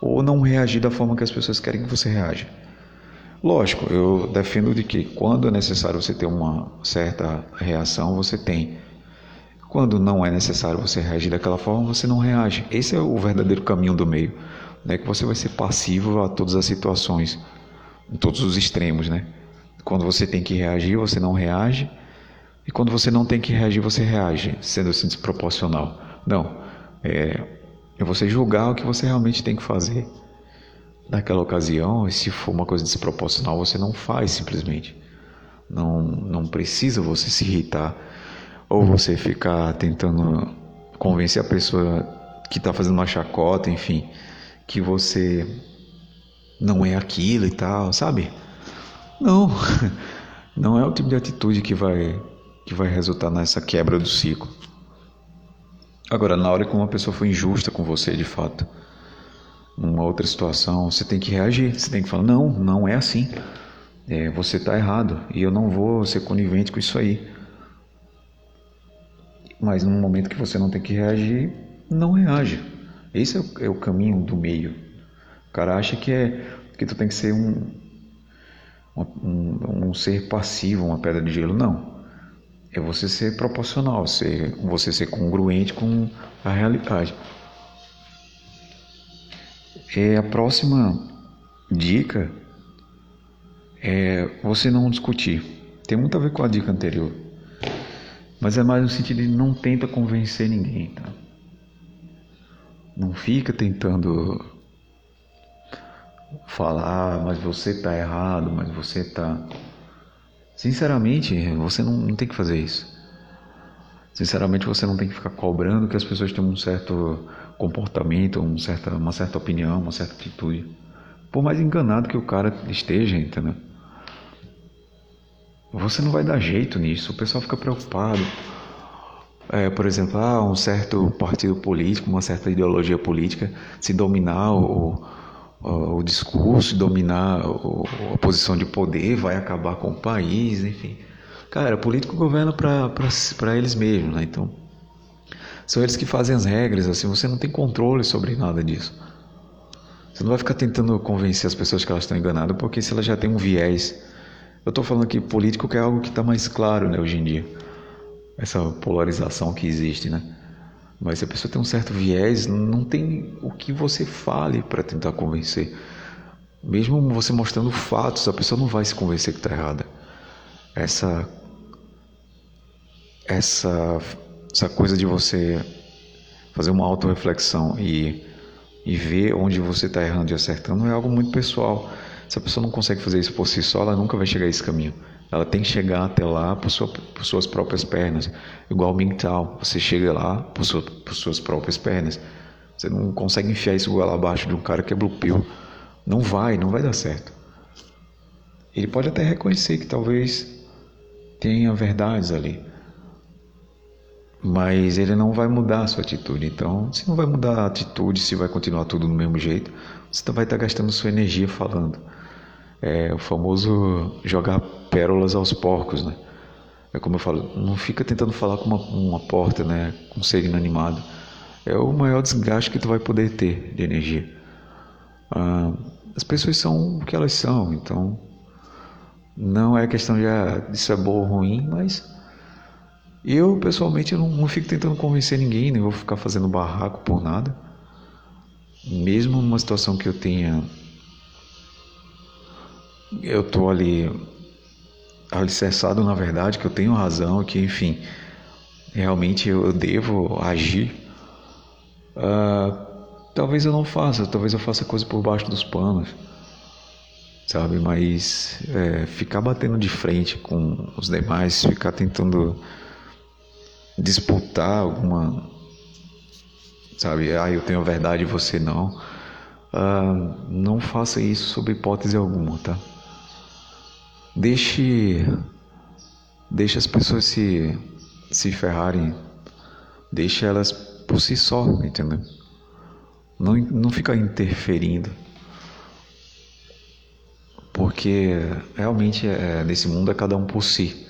Ou não reagir da forma que as pessoas querem que você reaja. Lógico, eu defendo de que quando é necessário você ter uma certa reação, você tem. Quando não é necessário você reagir daquela forma, você não reage. Esse é o verdadeiro caminho do meio, né? Que você vai ser passivo a todas as situações, em todos os extremos, né? Quando você tem que reagir, você não reage, e quando você não tem que reagir, você reage, sendo assim desproporcional. Não, é, é você julgar o que você realmente tem que fazer naquela ocasião, e se for uma coisa desproporcional, você não faz simplesmente. Não, não precisa você se irritar ou você ficar tentando convencer a pessoa que está fazendo uma chacota, enfim, que você não é aquilo e tal, sabe? Não, [laughs] não é o tipo de atitude que vai que vai resultar nessa quebra do ciclo. Agora, na hora que uma pessoa foi injusta com você, de fato, numa outra situação, você tem que reagir, você tem que falar: não, não é assim. É, você está errado e eu não vou ser conivente com isso aí. Mas no momento que você não tem que reagir, não reage. Esse é o, é o caminho do meio. O cara acha que é que tu tem que ser um, um, um ser passivo, uma pedra de gelo. Não. É você ser proporcional, ser, você ser congruente com a realidade. É, a próxima dica é você não discutir. Tem muito a ver com a dica anterior. Mas é mais no sentido de não tenta convencer ninguém, tá? Não fica tentando falar, ah, mas você tá errado, mas você tá. Sinceramente, você não, não tem que fazer isso. Sinceramente, você não tem que ficar cobrando que as pessoas tenham um certo comportamento, um certa, uma certa opinião, uma certa atitude. Por mais enganado que o cara esteja, entendeu? Você não vai dar jeito nisso, o pessoal fica preocupado. É, por exemplo, ah, um certo partido político, uma certa ideologia política, se dominar o, o, discurso, dominar a posição de poder, vai acabar com o país, enfim. Cara, político governa para eles mesmos, né? Então, são eles que fazem as regras, assim, você não tem controle sobre nada disso. Você não vai ficar tentando convencer as pessoas que elas estão enganadas, porque se elas já têm um viés eu estou falando aqui político que é algo que está mais claro né, hoje em dia. Essa polarização que existe, né? Mas se a pessoa tem um certo viés, não tem o que você fale para tentar convencer. Mesmo você mostrando fatos, a pessoa não vai se convencer que está errada. Essa, essa, essa coisa de você fazer uma autorreflexão e, e ver onde você está errando e acertando é algo muito pessoal. Se a pessoa não consegue fazer isso por si só, ela nunca vai chegar a esse caminho. Ela tem que chegar até lá por, sua, por suas próprias pernas. Igual mental, você chega lá por, sua, por suas próprias pernas. Você não consegue enfiar isso goela abaixo de um cara que é blue pill. Não vai, não vai dar certo. Ele pode até reconhecer que talvez tenha verdades ali. Mas ele não vai mudar a sua atitude. Então, se não vai mudar a atitude, se vai continuar tudo do mesmo jeito, você vai estar gastando sua energia falando. É o famoso jogar pérolas aos porcos, né? É como eu falo, não fica tentando falar com uma, uma porta, né? Com um ser inanimado. É o maior desgaste que tu vai poder ter de energia. Ah, as pessoas são o que elas são, então não é questão de ah, isso é bom ou ruim, mas eu pessoalmente não, não fico tentando convencer ninguém, nem vou ficar fazendo barraco por nada. mesmo numa situação que eu tenha eu tô ali alicerçado na verdade que eu tenho razão que enfim realmente eu devo agir. Uh, talvez eu não faça talvez eu faça coisa por baixo dos panos sabe? Mas é, ficar batendo de frente com os demais ficar tentando disputar alguma sabe? Ah eu tenho a verdade e você não. Uh, não faça isso sob hipótese alguma tá Deixe, deixe as pessoas se, se ferrarem. Deixe elas por si só, entendeu? Não, não fica interferindo. Porque realmente é, nesse mundo é cada um por si.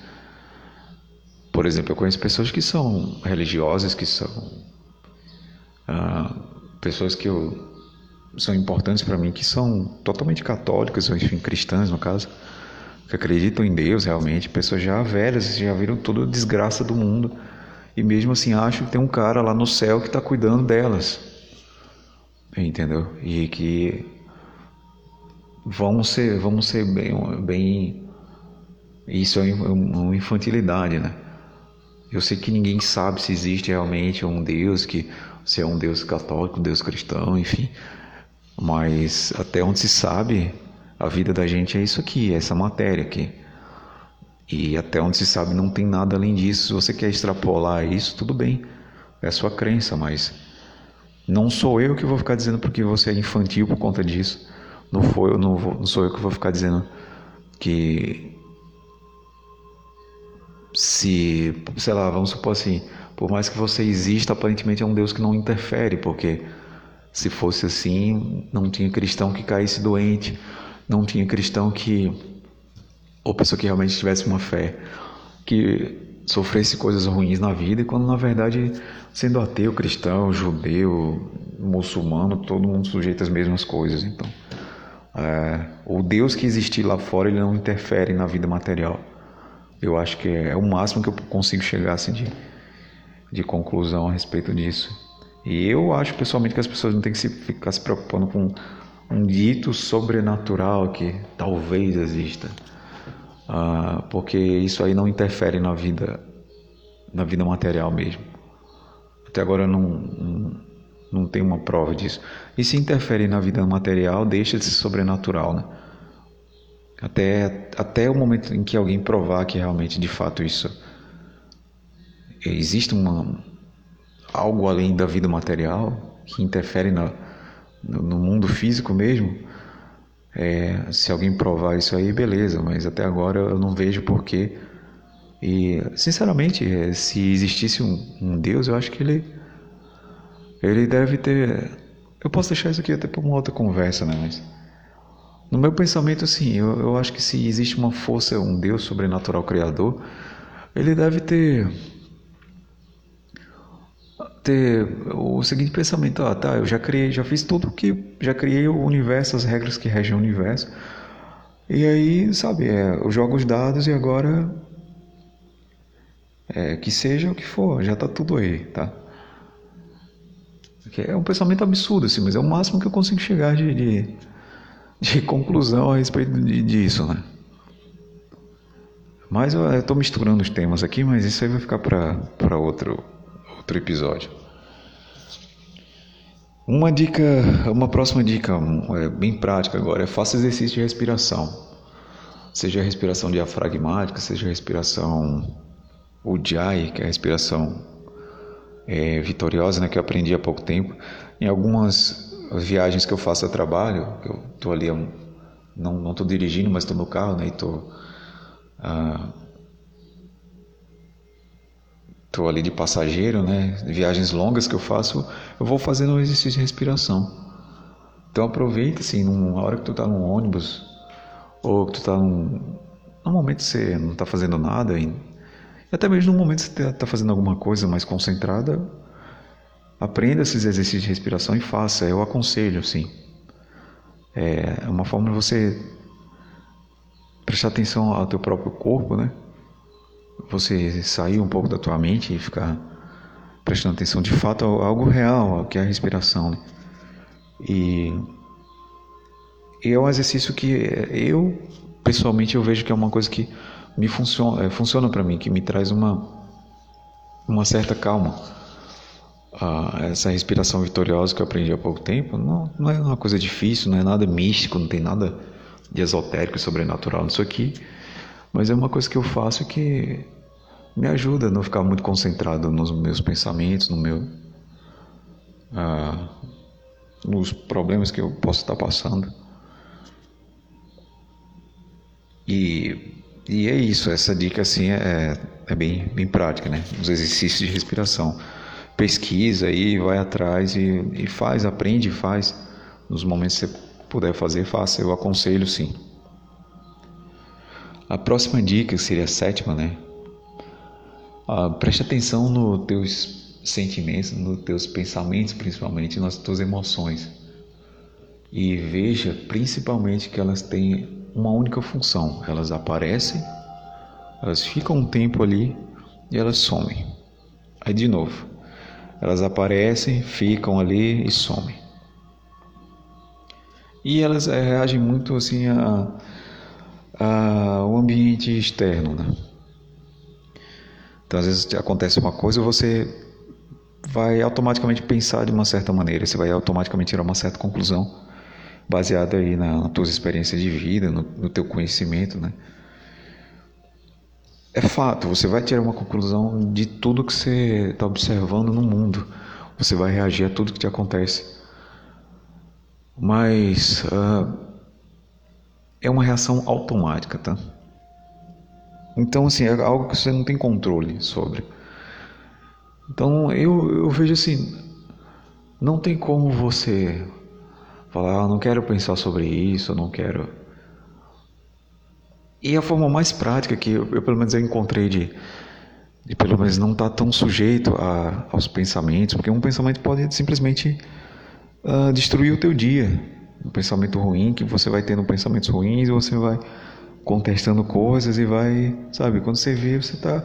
Por exemplo, eu conheço pessoas que são religiosas, que são ah, pessoas que eu, são importantes para mim, que são totalmente católicas, ou enfim, cristãs no caso que acreditam em Deus realmente, pessoas já velhas, já viram toda a desgraça do mundo. E mesmo assim acham que tem um cara lá no céu que está cuidando delas. Entendeu? E que vão ser, vão ser bem, bem. Isso é uma infantilidade, né? Eu sei que ninguém sabe se existe realmente um Deus, que se é um Deus católico, um Deus cristão, enfim. Mas até onde se sabe, a vida da gente é isso aqui, é essa matéria aqui. E até onde se sabe não tem nada além disso. Se você quer extrapolar isso, tudo bem. É sua crença, mas não sou eu que vou ficar dizendo porque você é infantil por conta disso. Não, foi, não, vou, não sou eu que vou ficar dizendo que se, sei lá, vamos supor assim, por mais que você exista, aparentemente é um Deus que não interfere, porque se fosse assim, não tinha cristão que caísse doente, não tinha cristão que, ou pessoa que realmente tivesse uma fé, que sofresse coisas ruins na vida, quando na verdade, sendo ateu, cristão, judeu, muçulmano, todo mundo sujeita às mesmas coisas. Então, é, o Deus que existe lá fora, ele não interfere na vida material. Eu acho que é o máximo que eu consigo chegar assim, de, de conclusão a respeito disso. E eu acho pessoalmente que as pessoas não têm que se, ficar se preocupando com um dito sobrenatural que talvez exista, ah, porque isso aí não interfere na vida, na vida material mesmo. Até agora eu não, não, não tenho uma prova disso. E se interfere na vida material, deixa de ser sobrenatural, né? Até, até o momento em que alguém provar que realmente, de fato, isso existe uma, algo além da vida material que interfere na, no mundo físico mesmo, é, se alguém provar isso aí, beleza, mas até agora eu não vejo porquê. E, sinceramente, é, se existisse um, um, Deus, eu acho que ele, ele deve ter. Eu posso deixar isso aqui até para uma outra conversa, né? Mas, no meu pensamento, assim, eu, eu acho que se existe uma força, um Deus sobrenatural criador, ele deve ter ter o seguinte pensamento, ah, tá, eu já criei, já fiz tudo que, já criei o universo, as regras que regem o universo, e aí, sabe, é, eu jogo os dados e agora, é, que seja o que for, já tá tudo aí, tá? É um pensamento absurdo, assim, mas é o máximo que eu consigo chegar de, de, de conclusão a respeito de, disso, né? Mas eu estou misturando os temas aqui, mas isso aí vai ficar para outro outro episódio. Uma dica, uma próxima dica é bem prática agora é faça exercício de respiração. Seja a respiração diafragmática, seja a respiração Ujjayi, que é a respiração é, vitoriosa, né, que eu aprendi há pouco tempo. Em algumas viagens que eu faço a trabalho, eu estou ali, não estou dirigindo, mas estou no carro, né, e estou ah, estou ali de passageiro, né? Viagens longas que eu faço, eu vou fazendo um exercício de respiração. Então aproveita assim, numa hora que tu está num ônibus ou que tu está num, num momento você não está fazendo nada e, até mesmo no momento que você está fazendo alguma coisa mais concentrada, aprenda esses exercícios de respiração e faça. Eu aconselho, sim. É uma forma de você prestar atenção ao teu próprio corpo, né? Você sair um pouco da tua mente e ficar prestando atenção de fato a algo real, que é a respiração. Né? E, e é um exercício que eu, pessoalmente, eu vejo que é uma coisa que me funciona, é, funciona para mim, que me traz uma, uma certa calma. Ah, essa respiração vitoriosa que eu aprendi há pouco tempo não, não é uma coisa difícil, não é nada místico, não tem nada de esotérico e sobrenatural nisso aqui, mas é uma coisa que eu faço que me ajuda a não ficar muito concentrado nos meus pensamentos, no meu, ah, nos problemas que eu posso estar passando. E e é isso, essa dica assim é, é bem, bem prática, né? Os exercícios de respiração. Pesquisa aí, vai atrás e, e faz, aprende e faz. Nos momentos que você puder fazer, faça. Eu aconselho sim. A próxima dica, que seria a sétima, né? Ah, preste atenção nos teus sentimentos, nos teus pensamentos, principalmente nas tuas emoções. E veja principalmente que elas têm uma única função. Elas aparecem, elas ficam um tempo ali e elas somem. Aí de novo, elas aparecem, ficam ali e somem. E elas eh, reagem muito assim a, a, ao ambiente externo, né? Então às vezes acontece uma coisa e você vai automaticamente pensar de uma certa maneira, você vai automaticamente tirar uma certa conclusão baseado aí na, nas tuas experiências de vida, no, no teu conhecimento, né? É fato, você vai tirar uma conclusão de tudo que você está observando no mundo. Você vai reagir a tudo que te acontece. Mas uh, é uma reação automática, tá? Então, assim, é algo que você não tem controle sobre. Então, eu, eu vejo assim: não tem como você Falar, ah, não quero pensar sobre isso, não quero. E a forma mais prática que eu, eu pelo menos encontrei de, de pelo menos não estar tá tão sujeito a, aos pensamentos, porque um pensamento pode simplesmente uh, destruir o teu dia. Um pensamento ruim, que você vai tendo pensamentos ruins, você vai contestando coisas e vai, sabe, quando você vê, você está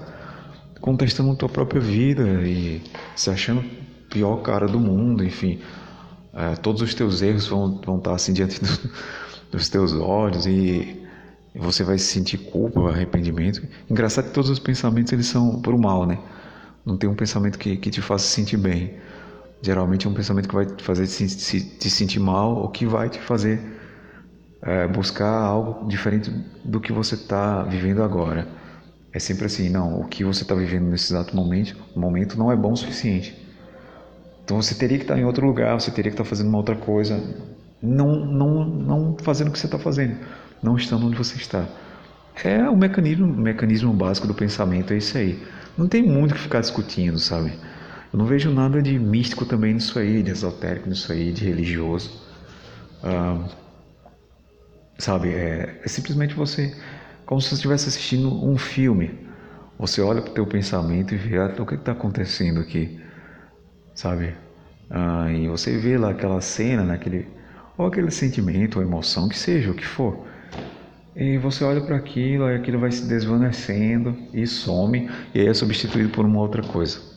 contestando a tua própria vida e se achando pior cara do mundo, enfim é, todos os teus erros vão, vão estar assim diante do, dos teus olhos e você vai sentir culpa, arrependimento. Engraçado que todos os pensamentos eles são por mal, né? Não tem um pensamento que, que te faça sentir bem. Geralmente é um pensamento que vai te fazer te, sentir mal ou que vai te fazer é, buscar algo diferente do que você está vivendo agora. É sempre assim, não, o que você está vivendo nesse exato momento, momento não é bom o suficiente. Então você teria que estar em outro lugar, você teria que estar fazendo uma outra coisa, não, não, não fazendo o que você está fazendo, não estando onde você está. É o mecanismo, o mecanismo básico do pensamento, é isso aí. Não tem muito que ficar discutindo, sabe? Eu não vejo nada de místico também nisso aí, de esotérico nisso aí, de religioso. Ah, sabe, é, é simplesmente você, como se você estivesse assistindo um filme. Você olha para o teu pensamento e vê, ah, o que está acontecendo aqui? sabe? Ah, e você vê lá aquela cena, naquele, né, ou aquele sentimento ou emoção, que seja o que for. E você olha para aquilo, e aquilo vai se desvanecendo e some, e aí é substituído por uma outra coisa.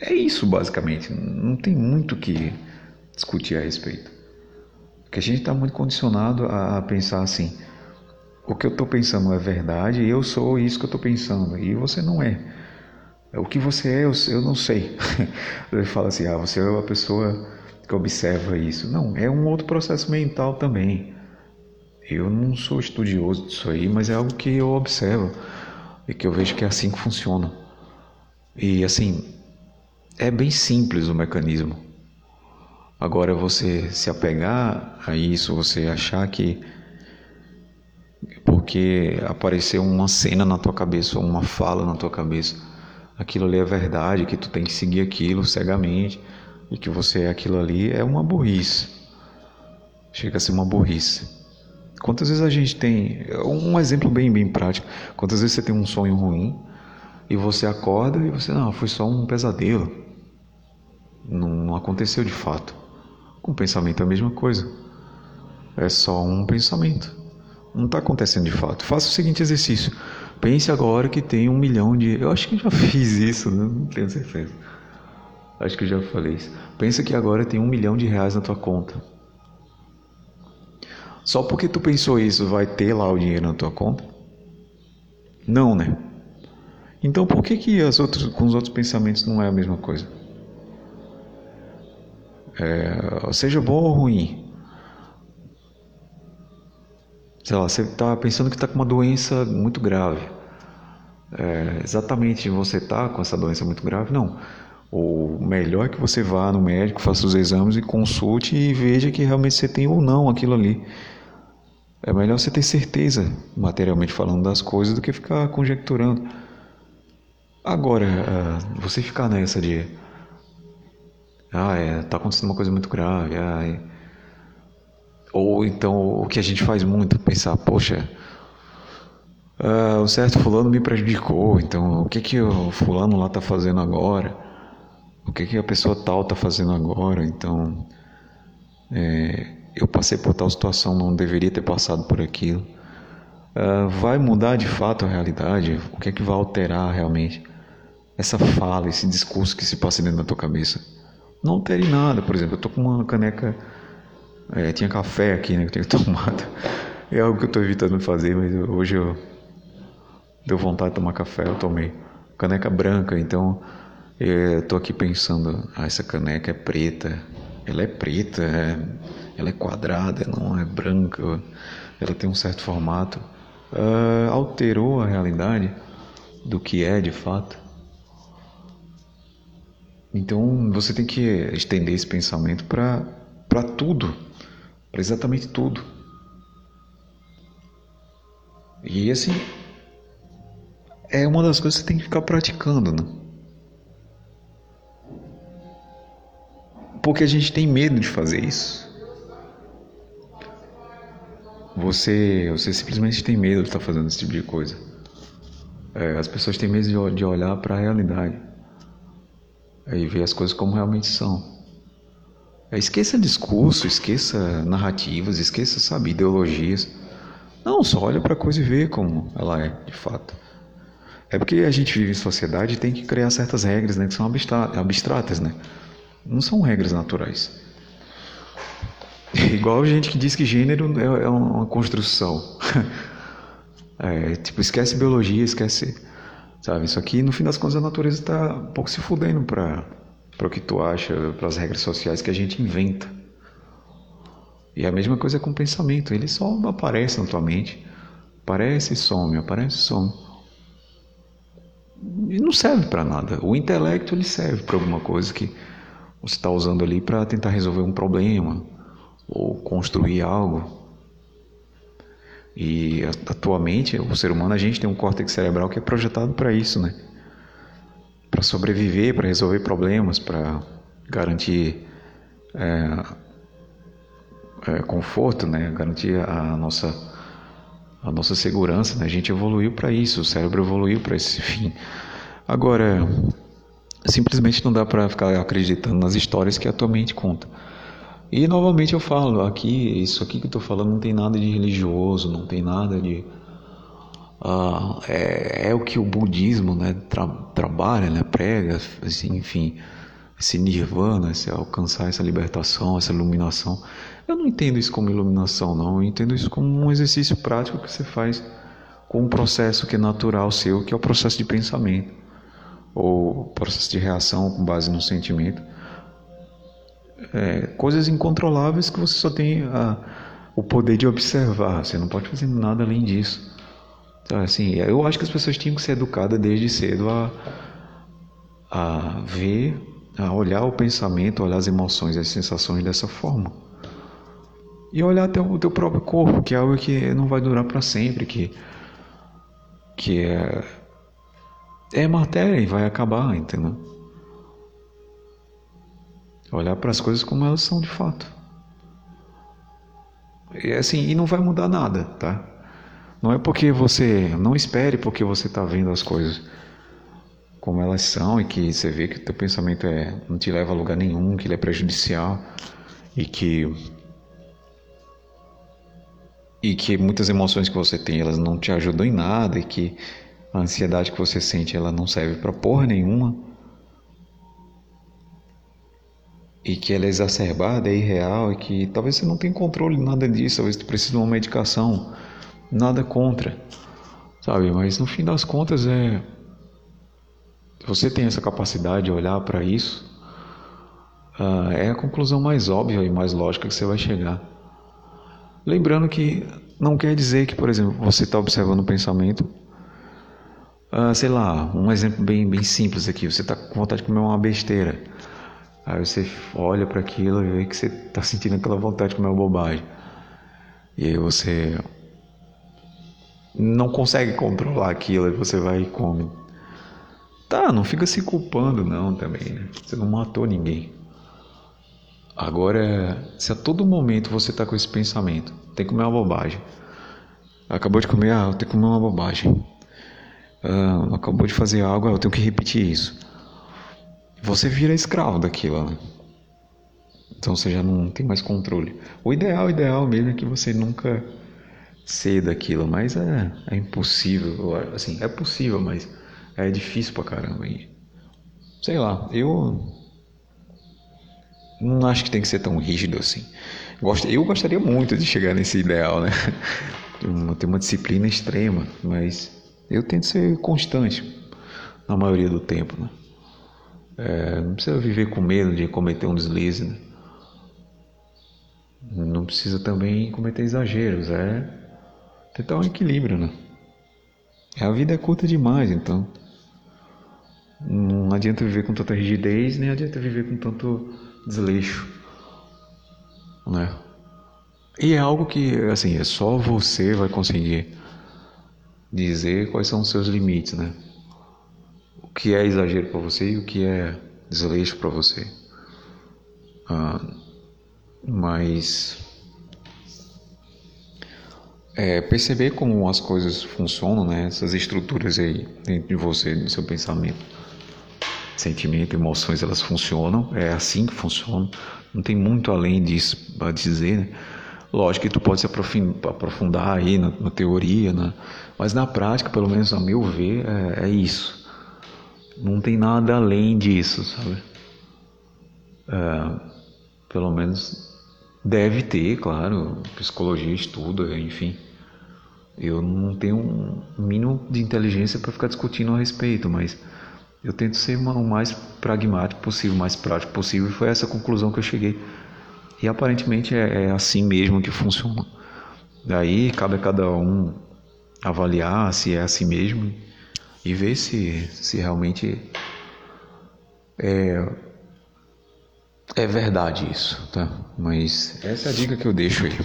É isso basicamente, não tem muito o que discutir a respeito. Porque a gente está muito condicionado a pensar assim: o que eu estou pensando é verdade, e eu sou isso que eu estou pensando, e você não é. O que você é, eu, não sei. [laughs] Ele fala assim: ah, você é uma pessoa que observa isso. Não, é um outro processo mental também. Eu não sou estudioso disso aí, mas é algo que eu observo e que eu vejo que é assim que funciona. E assim, é bem simples o mecanismo. Agora você se apegar a isso, você achar que porque apareceu uma cena na tua cabeça, ou uma fala na tua cabeça, aquilo ali é verdade, que tu tem que seguir aquilo cegamente e que você é aquilo ali é uma burrice. Chega a ser uma burrice. Quantas vezes a gente tem um exemplo bem bem prático? Quantas vezes você tem um sonho ruim e você acorda e você não, foi só um pesadelo. Não, aconteceu de fato. Com pensamento é a mesma coisa. É só um pensamento. Não está acontecendo de fato. Faça o seguinte exercício. Pense agora que tem um milhão de. Eu acho que já [laughs] fiz isso, né? não tenho certeza. Acho que eu já falei isso. Pensa que agora tem um milhão de reais na tua conta. Só porque tu pensou isso, vai ter lá o dinheiro na tua conta? Não, né? Então por que que as outras, com os outros pensamentos não é a mesma coisa? É, seja bom ou ruim. Sei lá, você está pensando que está com uma doença muito grave. É, exatamente você está com essa doença muito grave? Não. O melhor é que você vá no médico, faça os exames e consulte e veja que realmente você tem ou não aquilo ali. É melhor você ter certeza, materialmente falando, das coisas do que ficar conjecturando. Agora, uh, você ficar nessa de. Ah, é, tá acontecendo uma coisa muito grave. Ah, é. Ou então o que a gente faz muito, pensar, poxa, uh, o certo fulano me prejudicou, então o que que o fulano lá tá fazendo agora? O que que a pessoa tal tá fazendo agora? Então, é, eu passei por tal situação, não deveria ter passado por aquilo. Uh, vai mudar de fato a realidade? O que é que vai alterar realmente essa fala, esse discurso que se passa dentro da tua cabeça? Não altere nada, por exemplo, eu tô com uma caneca, é, tinha café aqui, né, que eu tenho [laughs] tomado. É algo que eu estou evitando fazer, mas hoje eu deu vontade de tomar café, eu tomei. Caneca branca, então eu tô aqui pensando, ah, essa caneca é preta, ela é preta, é ela é quadrada, não é branca, ela tem um certo formato, uh, alterou a realidade do que é de fato. Então você tem que estender esse pensamento para tudo, para exatamente tudo. E assim, é uma das coisas que você tem que ficar praticando, né? Porque a gente tem medo de fazer isso. Você, você simplesmente tem medo de estar fazendo esse tipo de coisa. É, as pessoas têm medo de, de olhar para a realidade e ver as coisas como realmente são. É, esqueça discurso, esqueça narrativas, esqueça, sabe, ideologias. Não, só olha para a coisa e vê como ela é, de fato. É porque a gente vive em sociedade e tem que criar certas regras, né, que são abstratas, né? Não são regras naturais. [laughs] Igual gente que diz que gênero é, é uma construção. [laughs] É, tipo, esquece biologia, esquece. Sabe? Isso aqui, no fim das contas, a natureza está um pouco se fudendo para o que tu acha, para as regras sociais que a gente inventa. E a mesma coisa com o pensamento. Ele só aparece na tua mente. Aparece e some, aparece e some. E não serve para nada. O intelecto ele serve para alguma coisa que você está usando ali para tentar resolver um problema ou construir algo. E atualmente, o ser humano, a gente tem um córtex cerebral que é projetado para isso, né? Para sobreviver, para resolver problemas, para garantir é, é, conforto, né? Garantir a nossa a nossa segurança, né? A gente evoluiu para isso, o cérebro evoluiu para esse [laughs] fim. Agora, simplesmente não dá para ficar acreditando nas histórias que a tua mente conta. E novamente eu falo, aqui, isso aqui que eu estou falando não tem nada de religioso, não tem nada de. Uh, é, é, o que o budismo né, tra trabalha, né, prega, assim, enfim, esse nirvana, esse alcançar essa libertação, essa iluminação. Eu não entendo isso como iluminação, não. Eu entendo isso como um exercício prático que você faz com um processo que é natural seu, que é o processo de pensamento, ou processo de reação com base no sentimento é, coisas incontroláveis que você só tem a, o poder de observar. Você não pode fazer nada além disso. Então, assim, eu acho que as pessoas tinham que ser educadas desde cedo a, a ver, a olhar o pensamento, olhar as emoções, as sensações dessa forma. E olhar até o teu próprio corpo, que é algo que não vai durar para sempre, que, que é, é matéria e vai acabar, entendeu? Olhar para as coisas como elas são de fato. E assim, e não vai mudar nada, tá? Não é porque você. Não espere porque você está vendo as coisas como elas são e que você vê que o teu pensamento é, não te leva a lugar nenhum, que ele é prejudicial e que. E que muitas emoções que você tem elas não te ajudam em nada e que a ansiedade que você sente ela não serve para porra nenhuma e que ela é exacerbada, é irreal e que talvez você não tenha controle nada disso, talvez você precise de uma medicação, nada contra, sabe? Mas no fim das contas é você tem essa capacidade de olhar para isso, uh, é a conclusão mais óbvia e mais lógica que você vai chegar. Lembrando que não quer dizer que, por exemplo, você está observando o pensamento Uh, sei lá, um exemplo bem, bem simples aqui. Você está com vontade de comer uma besteira. Aí você olha para aquilo e vê que você está sentindo aquela vontade de comer uma bobagem. E aí você não consegue controlar aquilo e você vai e come. Tá, não fica se culpando não também, né? Você não matou ninguém. Agora, se a todo momento você está com esse pensamento, tem que comer uma bobagem. Acabou de comer, ah, eu tenho que comer uma bobagem ah, acabou de fazer algo, eu tenho que repetir isso. Você vira escravo daquilo, né? Então você já não tem mais controle. O ideal, ideal mesmo é que você nunca ceda aquilo, mas é, é impossível. Assim, é possível, mas é difícil pra caramba. E, sei lá, eu não acho que tem que ser tão rígido assim. Eu gostaria muito de chegar nesse ideal, né? [laughs] Ter uma disciplina extrema, mas eu tento ser constante na maioria do tempo, né? É, não precisa viver com medo de cometer um deslize, né? Não precisa também cometer exageros, é tentar um equilíbrio, né? A vida é curta demais, então não adianta viver com tanta rigidez, nem adianta viver com tanto desleixo, né? E é algo que, assim, é só você vai conseguir dizer quais são os seus limites, né? O que é exagero para você e o que é desleixo para você. Ah, mas é, perceber como as coisas funcionam, né? Essas estruturas aí dentro de você, no seu pensamento, sentimento, emoções, elas funcionam. É assim que funcionam. Não tem muito além disso para dizer, né? Lógico que tu pode se aprofundar aí na, na teoria, né? mas na prática, pelo menos a meu ver, é, é isso. Não tem nada além disso, sabe? É, pelo menos deve ter, claro, psicologia estuda, enfim. Eu não tenho um mínimo de inteligência para ficar discutindo a respeito, mas eu tento ser o mais pragmático possível, mais prático possível, e foi essa conclusão que eu cheguei e aparentemente é, é assim mesmo que funciona. Daí cabe a cada um avaliar se é assim mesmo e ver se, se realmente é, é verdade isso, tá? Mas essa é a dica que eu deixo aí.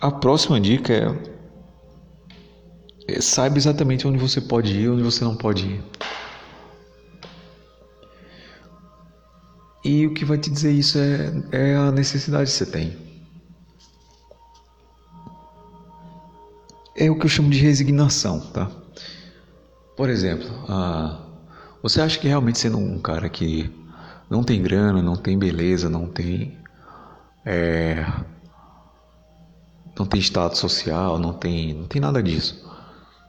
A próxima dica é, é saiba exatamente onde você pode ir e onde você não pode ir. E o que vai te dizer isso é, é a necessidade que você tem. É o que eu chamo de resignação, tá? Por exemplo, ah, você acha que realmente sendo um cara que não tem grana, não tem beleza, não tem é, não tem status social, não tem, não tem nada disso.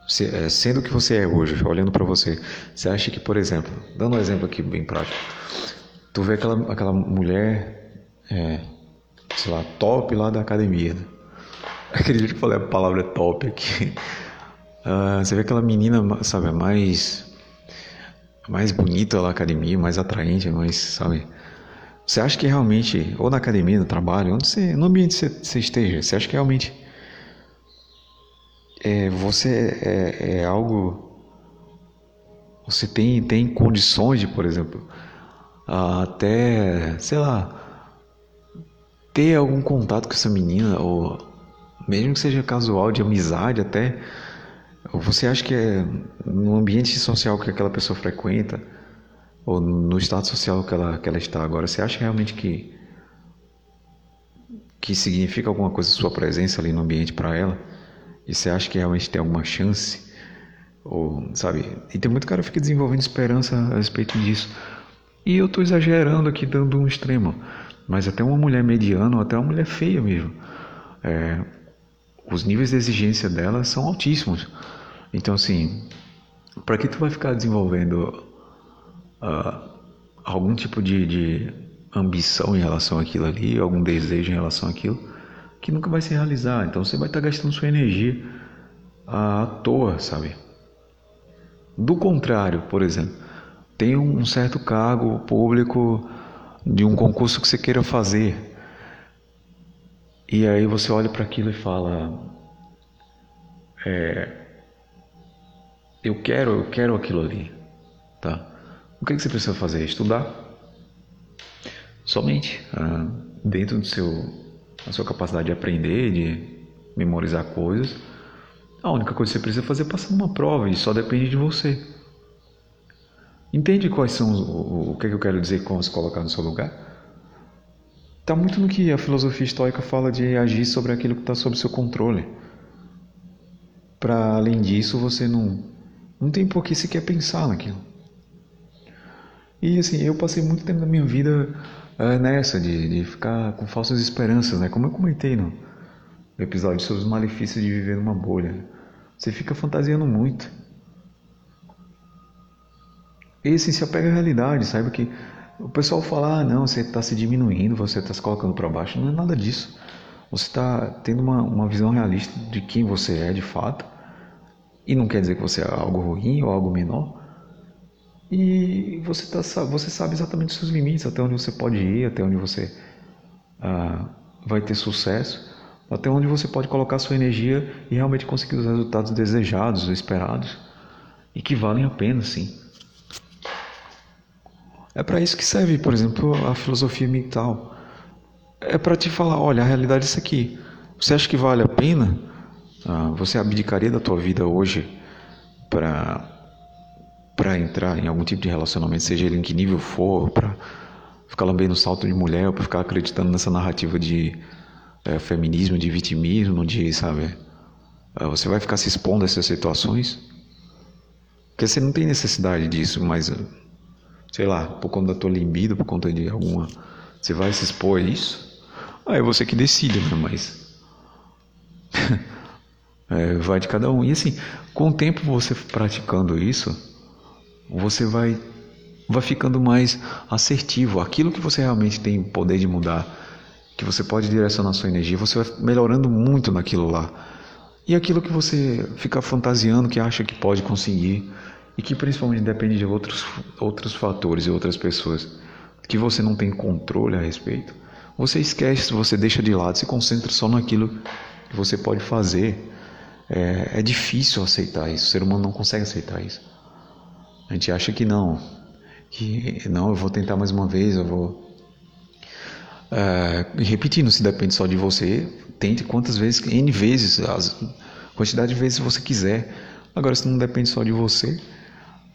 Se, é, sendo o que você é hoje, olhando para você, você acha que, por exemplo, dando um exemplo aqui bem prático, tu vê aquela, aquela mulher, é, sei lá, top lá da academia. Né? Acredito que falei a palavra top aqui. Uh, você vê aquela menina, sabe, mais, mais bonita na academia, mais atraente, mais, sabe? Você acha que realmente, ou na academia, no trabalho, onde você, no ambiente que você, você esteja, você acha que realmente é, você é, é algo. Você tem, tem condições de, por exemplo, até, sei lá, ter algum contato com essa menina, ou mesmo que seja casual, de amizade até, você acha que é no ambiente social que aquela pessoa frequenta, ou no estado social que ela, que ela está agora, você acha realmente que, que significa alguma coisa sua presença ali no ambiente para ela? E você acha que realmente tem alguma chance? Ou, sabe? E tem muito cara que fica desenvolvendo esperança a respeito disso. E eu estou exagerando aqui, dando um extremo. Mas até uma mulher mediana ou até uma mulher feia mesmo. É, os níveis de exigência dela são altíssimos. Então, assim, para que tu vai ficar desenvolvendo uh, algum tipo de, de ambição em relação àquilo ali, algum desejo em relação àquilo, que nunca vai se realizar. Então você vai estar gastando sua energia à toa, sabe? Do contrário, por exemplo, tem um certo cargo público de um concurso que você queira fazer. E aí você olha para aquilo e fala: é, eu quero, eu quero aquilo ali, tá? O que, que você precisa fazer? Estudar. Somente ah, dentro do seu, da sua capacidade de aprender, de memorizar coisas. A única coisa que você precisa fazer é passar uma prova e só depende de você. Entende quais são o, o que, é que eu quero dizer com se colocar no seu lugar? Está muito no que a filosofia estoica fala de agir sobre aquilo que está sob seu controle. Para além disso, você não, não tem por que sequer pensar naquilo. E assim, eu passei muito tempo da minha vida uh, nessa, de, de ficar com falsas esperanças, né? Como eu comentei no episódio sobre os malefícios de viver numa bolha. Você fica fantasiando muito. E assim, se apega à realidade, saiba que o pessoal fala, ah, não, você está se diminuindo, você está se colocando para baixo. Não é nada disso. Você está tendo uma, uma visão realista de quem você é de fato. E não quer dizer que você é algo ruim ou algo menor. E você, tá, você sabe exatamente os seus limites, até onde você pode ir, até onde você ah, vai ter sucesso, até onde você pode colocar sua energia e realmente conseguir os resultados desejados, esperados, e que valem a pena, sim. É para isso que serve, por exemplo, a filosofia mental. É para te falar, olha, a realidade é isso aqui. Você acha que vale a pena? Ah, você abdicaria da tua vida hoje para para entrar em algum tipo de relacionamento, seja ele em que nível for, para ficar lambendo salto de mulher, para ficar acreditando nessa narrativa de é, feminismo, de vitimismo, de, sabe? É, você vai ficar se expondo a essas situações? Porque você não tem necessidade disso, mas, sei lá, por conta da tua libido, por conta de alguma. Você vai se expor a isso? É você que decide, né? Mas. [laughs] é, vai de cada um. E assim, com o tempo você praticando isso você vai vai ficando mais assertivo. Aquilo que você realmente tem poder de mudar, que você pode direcionar sua energia, você vai melhorando muito naquilo lá. E aquilo que você fica fantasiando, que acha que pode conseguir, e que principalmente depende de outros, outros fatores e outras pessoas, que você não tem controle a respeito, você esquece, você deixa de lado, se concentra só naquilo que você pode fazer. É, é difícil aceitar isso, o ser humano não consegue aceitar isso. A gente acha que não, que não, eu vou tentar mais uma vez, eu vou. É, repetindo, se depende só de você, tente quantas vezes, N vezes, a quantidade de vezes você quiser. Agora, se não depende só de você,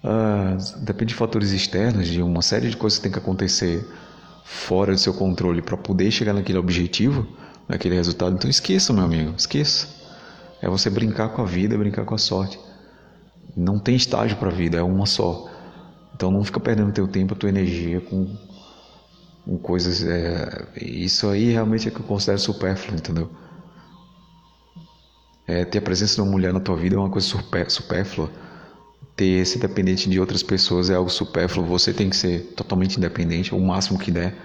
uh, depende de fatores externos, de uma série de coisas que tem que acontecer fora do seu controle para poder chegar naquele objetivo, naquele resultado. Então esqueça, meu amigo, esqueça. É você brincar com a vida, brincar com a sorte. Não tem estágio para a vida, é uma só. Então não fica perdendo teu tempo, tua energia com, com coisas. É, isso aí realmente é que eu considero supérfluo, entendeu? É, ter a presença de uma mulher na tua vida é uma coisa supérflua. Ter ser dependente de outras pessoas é algo supérfluo. Você tem que ser totalmente independente, o máximo que der,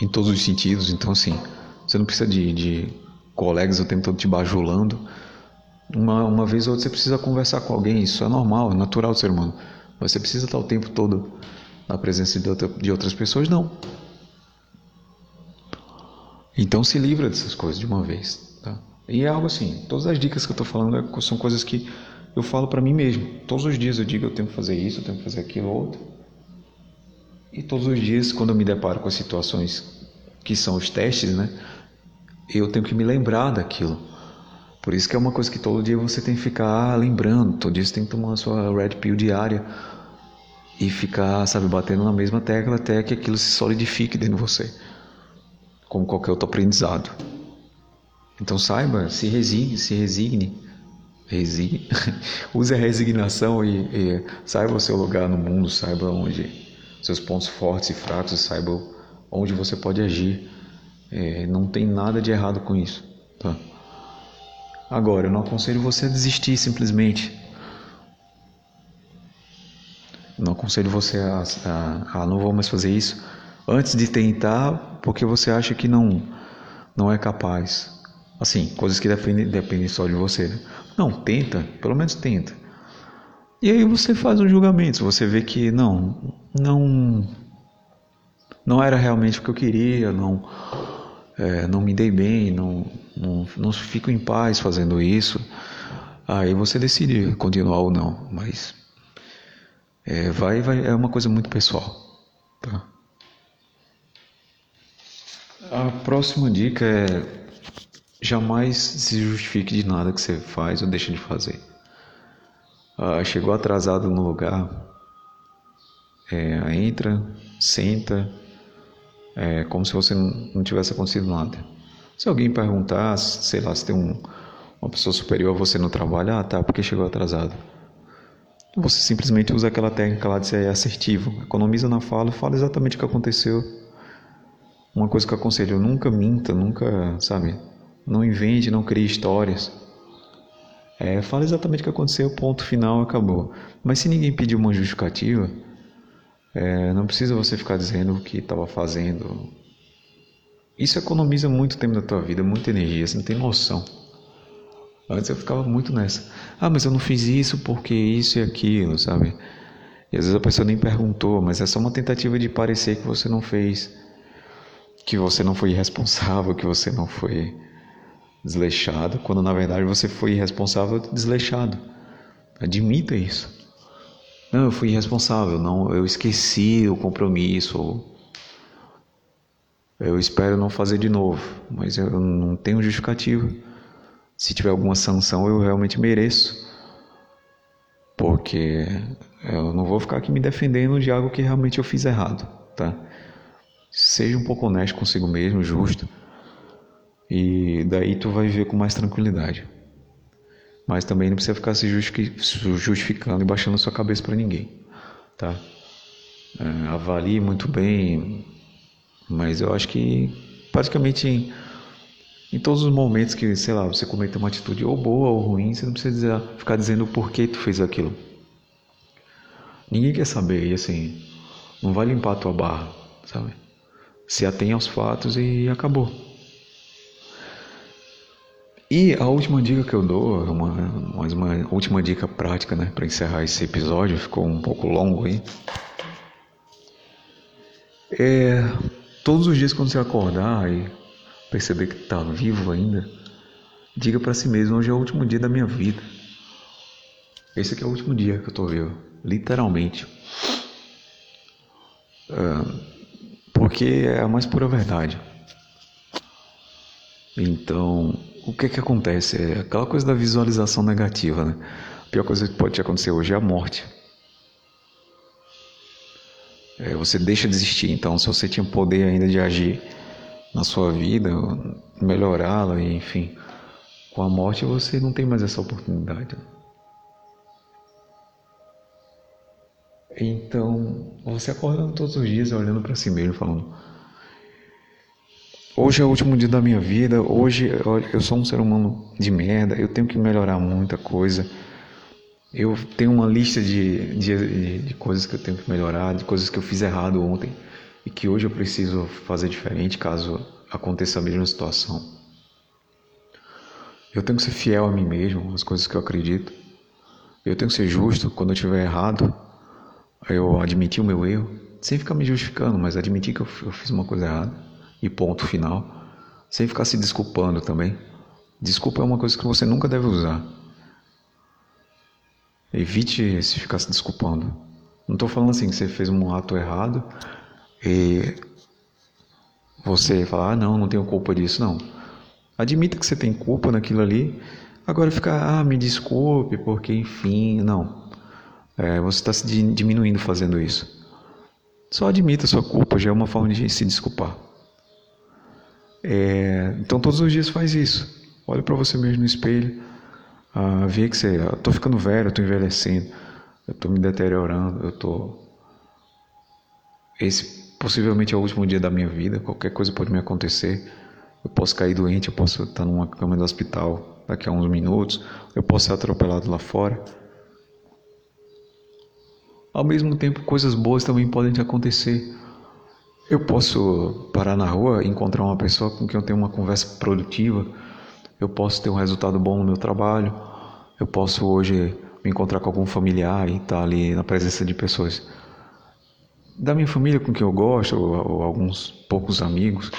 em todos os sentidos. Então, assim, você não precisa de, de colegas o tempo todo te bajulando uma, uma vez ou outra você precisa conversar com alguém, isso é normal, é natural ser humano. Mas você precisa estar o tempo todo na presença de, outra, de outras pessoas? Não. Então se livra dessas coisas de uma vez. Tá? E é algo assim, todas as dicas que eu estou falando é são coisas que eu falo para mim mesmo. Todos os dias eu digo eu tenho que fazer isso, eu tenho que fazer aquilo ou outro. E todos os dias, quando eu me deparo com as situações que são os testes, né, eu tenho que me lembrar daquilo. Por isso que é uma coisa que todo dia você tem que ficar lembrando, todo dia você tem que tomar a sua red pill diária e ficar, sabe, batendo na mesma tecla até que aquilo se solidifique dentro de você, como qualquer outro aprendizado. Então saiba, se resigne, se resigne, resigne, [laughs] use a resignação e, e saiba o seu lugar no mundo, saiba onde seus pontos fortes e fracos, saiba onde você pode agir. É, não tem nada de errado com isso, tá? Agora, eu não aconselho você a desistir simplesmente. Não aconselho você a, a, a não vou mais fazer isso antes de tentar, porque você acha que não não é capaz. Assim, coisas que dependem, dependem só de você. Não, tenta, pelo menos tenta. E aí você faz um julgamento, você vê que não, não, não era realmente o que eu queria, não, é, não me dei bem, não, não, não fico em paz fazendo isso. Aí você decide continuar ou não, mas é, vai, vai, é uma coisa muito pessoal, tá? A próxima dica é jamais se justifique de nada que você faz ou deixa de fazer. Ah, chegou atrasado no lugar, é, entra, senta, é, como se você não tivesse acontecido nada. Se alguém perguntar, sei lá, se tem um, uma pessoa superior a você no trabalho, ah tá, porque chegou atrasado. Você simplesmente usa aquela técnica lá de ser assertivo, economiza na fala, fala exatamente o que aconteceu. Uma coisa que eu aconselho, nunca minta, nunca, sabe, não invente, não crie histórias. É, fala exatamente o que aconteceu, ponto final, acabou. Mas se ninguém pedir uma justificativa, é, não precisa você ficar dizendo o que estava fazendo. Isso economiza muito tempo da tua vida, muita energia, você não tem noção. Antes eu ficava muito nessa. Ah, mas eu não fiz isso porque isso e aquilo, sabe? E às vezes a pessoa nem perguntou, mas é só uma tentativa de parecer que você não fez, que você não foi irresponsável, que você não foi desleixado, quando na verdade você foi irresponsável desleixado. Admita isso. Não, eu fui irresponsável, não, eu esqueci o compromisso. Eu espero não fazer de novo, mas eu não tenho justificativa. Se tiver alguma sanção, eu realmente mereço. Porque eu não vou ficar aqui me defendendo de algo que realmente eu fiz errado, tá? Seja um pouco honesto consigo mesmo, justo. E daí tu vai viver com mais tranquilidade. Mas também não precisa ficar se justificando e baixando sua cabeça para ninguém, tá? É, avalie muito bem, mas eu acho que praticamente em, em, todos os momentos que, sei lá, você cometeu uma atitude ou boa ou ruim, você não precisa dizer, ficar dizendo o porquê tu fez aquilo. Ninguém quer saber, e assim, não vai limpar a tua barra, sabe? Se atém aos fatos e acabou. E a última dica que eu dou, uma, uma última dica prática, né, para encerrar esse episódio, ficou um pouco longo aí. É, todos os dias quando você acordar e perceber que está vivo ainda, diga para si mesmo: hoje é o último dia da minha vida. Esse aqui é o último dia que eu estou vivo, literalmente. É, porque é a mais pura verdade. Então, o que que acontece? É aquela coisa da visualização negativa, né? A pior coisa que pode te acontecer hoje é a morte. É, você deixa de existir. Então, se você tinha poder ainda de agir na sua vida, melhorá-la, enfim, com a morte você não tem mais essa oportunidade. Então, você acordando todos os dias, olhando para si mesmo, falando: Hoje é o último dia da minha vida. Hoje eu sou um ser humano de merda. Eu tenho que melhorar muita coisa. Eu tenho uma lista de, de, de, coisas que eu tenho que melhorar, de coisas que eu fiz errado ontem e que hoje eu preciso fazer diferente caso aconteça a mesma situação. Eu tenho que ser fiel a mim mesmo, às coisas que eu acredito. Eu tenho que ser justo quando eu estiver errado. Eu admitir o meu erro, sem ficar me justificando, mas admitir que eu, eu fiz uma coisa errada e ponto final, sem ficar se desculpando também. Desculpa é uma coisa que você nunca deve usar. Evite se ficar se desculpando. Não estou falando assim que você fez um ato errado e você falar, ah, não, não tenho culpa disso, não. Admita que você tem culpa naquilo ali. Agora ficar, ah, me desculpe, porque enfim, não. É, você está se diminuindo fazendo isso. Só admita a sua culpa, já é uma forma de se desculpar. É, então todos os dias faz isso. Olha para você mesmo no espelho, ah, vê que você, estou ficando velho, estou envelhecendo, eu estou me deteriorando, eu estou esse possivelmente é o último dia da minha vida, qualquer coisa pode me acontecer. Eu posso cair doente, eu posso estar numa cama do hospital daqui a uns minutos, eu posso ser atropelado lá fora. ao mesmo tempo coisas boas também podem acontecer. Eu posso parar na rua encontrar uma pessoa com quem eu tenho uma conversa produtiva. Eu posso ter um resultado bom no meu trabalho. Eu posso hoje me encontrar com algum familiar e estar ali na presença de pessoas da minha família com quem eu gosto, ou, ou alguns poucos amigos,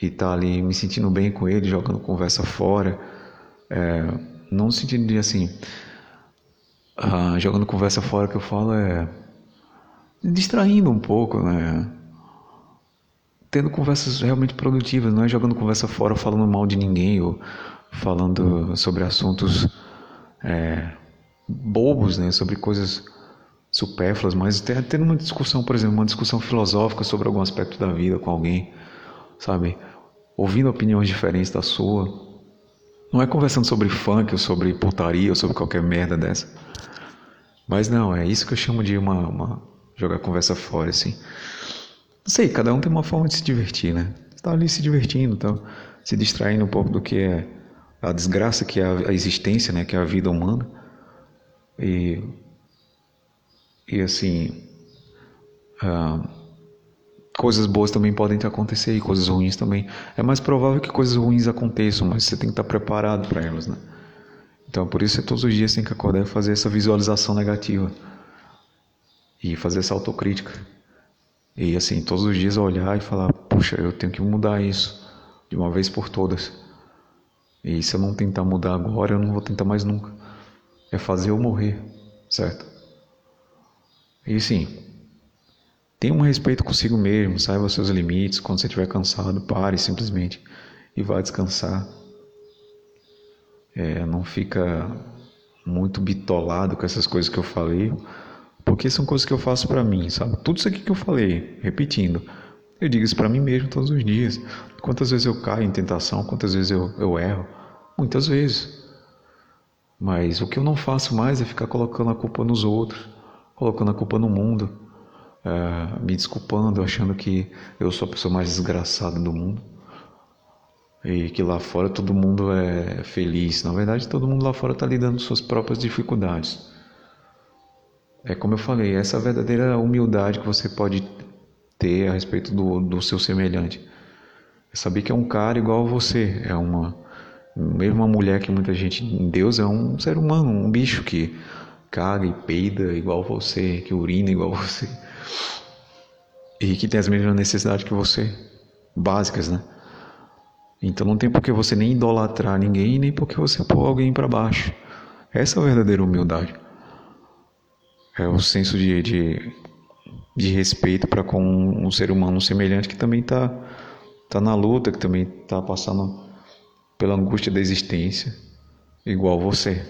e estar ali me sentindo bem com eles, jogando conversa fora. É, não no sentido de assim, ah, jogando conversa fora que eu falo é distraindo um pouco, né? Tendo conversas realmente produtivas, não é jogando conversa fora falando mal de ninguém ou falando sobre assuntos é, bobos, né? Sobre coisas supérfluas, mas tendo uma discussão, por exemplo, uma discussão filosófica sobre algum aspecto da vida com alguém, sabe? Ouvindo opiniões diferentes da sua. Não é conversando sobre funk ou sobre putaria ou sobre qualquer merda dessa. Mas não, é isso que eu chamo de uma, uma jogar conversa fora, assim. Não sei, cada um tem uma forma de se divertir, né? Está ali se divertindo, tá? se distraindo um pouco do que é a desgraça que é a existência, né? Que é a vida humana. E, e assim, ah, coisas boas também podem acontecer e coisas ruins também. É mais provável que coisas ruins aconteçam, mas você tem que estar preparado para elas, né? Então, por isso, você todos os dias tem que acordar e fazer essa visualização negativa. E fazer essa autocrítica. E assim, todos os dias olhar e falar: puxa, eu tenho que mudar isso de uma vez por todas. E se eu não tentar mudar agora, eu não vou tentar mais nunca. É fazer ou morrer, certo? E sim, tenha um respeito consigo mesmo, saiba os seus limites. Quando você estiver cansado, pare simplesmente e vá descansar. É, não fica muito bitolado com essas coisas que eu falei, porque são coisas que eu faço para mim, sabe? Tudo isso aqui que eu falei, repetindo, eu digo isso para mim mesmo todos os dias. Quantas vezes eu caio em tentação, quantas vezes eu, eu erro? Muitas vezes. Mas o que eu não faço mais é ficar colocando a culpa nos outros, colocando a culpa no mundo, é, me desculpando, achando que eu sou a pessoa mais desgraçada do mundo e que lá fora todo mundo é feliz. Na verdade, todo mundo lá fora está lidando com suas próprias dificuldades. É como eu falei, essa verdadeira humildade que você pode ter a respeito do, do seu semelhante. É saber que é um cara igual a você, é uma mesmo uma mulher que muita gente Deus é um ser humano, um bicho que caga e peida igual você, que urina igual [laughs] você e que tem as mesmas necessidades que você, básicas, né? Então não tem por que você nem idolatrar ninguém, nem por que você pôr alguém para baixo. Essa é a verdadeira humildade. É o senso de, de, de respeito para com um ser humano semelhante que também está tá na luta, que também está passando pela angústia da existência, igual você.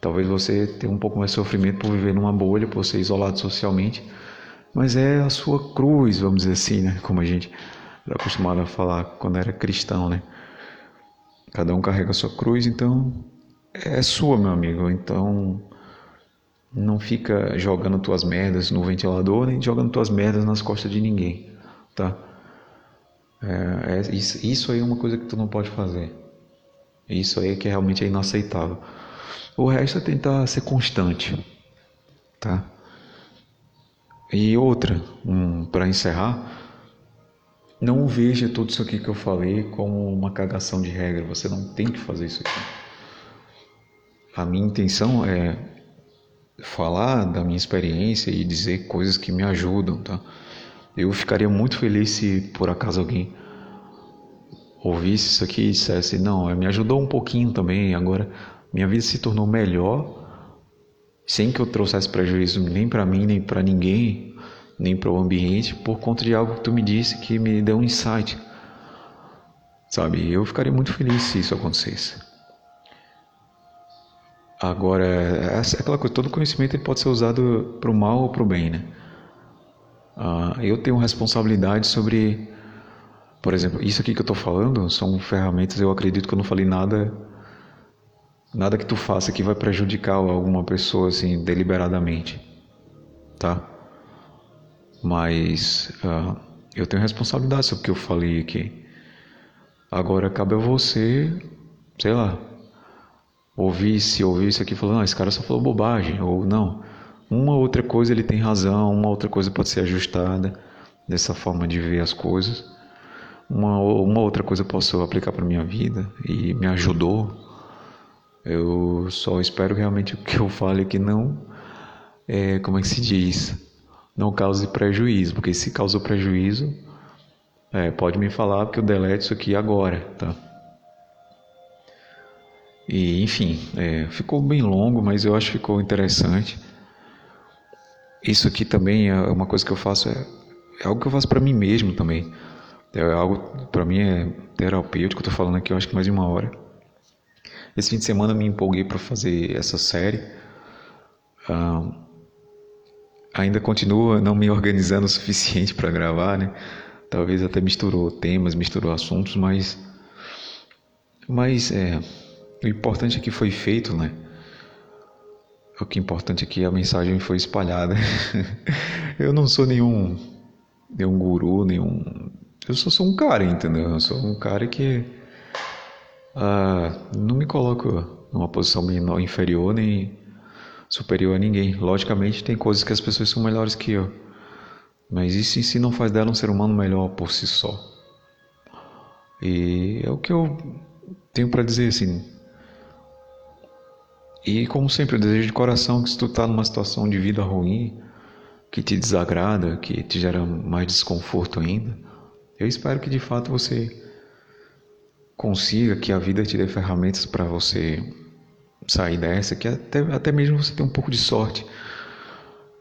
Talvez você tenha um pouco mais de sofrimento por viver numa bolha, por ser isolado socialmente, mas é a sua cruz, vamos dizer assim, né? Como a gente era acostumado a falar quando era cristão, né? Cada um carrega a sua cruz, então é sua, meu amigo. Então não fica jogando tuas merdas no ventilador, nem jogando tuas merdas nas costas de ninguém, tá? É, é, isso, isso aí é uma coisa que tu não pode fazer. Isso aí é que realmente é inaceitável. O resto é tentar ser constante, tá? E outra, um, para encerrar, não veja tudo isso aqui que eu falei como uma cagação de regra. Você não tem que fazer isso aqui. A minha intenção é falar da minha experiência e dizer coisas que me ajudam, tá? Eu ficaria muito feliz se por acaso alguém ouvisse isso aqui e dissesse: Não, me ajudou um pouquinho também, agora minha vida se tornou melhor, sem que eu trouxesse prejuízo nem para mim, nem para ninguém, nem para o ambiente por conta de algo que tu me disse que me deu um insight. Sabe? Eu ficaria muito feliz se isso acontecesse. Agora, é aquela coisa, todo conhecimento pode ser usado para o mal ou para o bem, né? Ah, eu tenho responsabilidade sobre, por exemplo, isso aqui que eu estou falando são ferramentas. Eu acredito que eu não falei nada, nada que tu faça que vai prejudicar alguma pessoa assim deliberadamente, tá? Mas uh, eu tenho responsabilidade sobre o que eu falei aqui. Agora cabe a você, sei lá, ouvir se ouvir isso aqui falando, não, esse cara só falou bobagem, ou não, uma outra coisa ele tem razão, uma outra coisa pode ser ajustada dessa forma de ver as coisas. Uma, uma outra coisa eu posso aplicar para minha vida e me ajudou. Eu só espero realmente [laughs] que eu fale que não, é, como é que se diz, não cause prejuízo, porque se causou prejuízo, é, pode me falar que eu delete isso aqui agora, tá? E enfim, é, ficou bem longo, mas eu acho que ficou interessante. Isso aqui também é uma coisa que eu faço, é, é algo que eu faço para mim mesmo também. É algo para mim é terapêutico. Tô falando aqui, eu acho que mais de uma hora. Esse fim de semana eu me empolguei para fazer essa série. Ah, ainda continuo não me organizando [laughs] o suficiente para gravar, né? Talvez até misturou temas, misturou assuntos, mas mas é o importante é que foi feito, né? O que é importante é que a mensagem foi espalhada. [laughs] eu não sou nenhum nenhum guru, nenhum eu só sou um cara, entendeu? Eu sou um cara que ah, não me coloco numa posição menor, inferior nem superior a ninguém. Logicamente, tem coisas que as pessoas são melhores que eu, mas isso em si não faz dela um ser humano melhor por si só. E é o que eu tenho para dizer assim. E como sempre, eu desejo de coração que se tu tá numa situação de vida ruim, que te desagrada, que te gera mais desconforto ainda, eu espero que de fato você consiga, que a vida te dê ferramentas para você sair dessa, que até, até mesmo você tenha um pouco de sorte,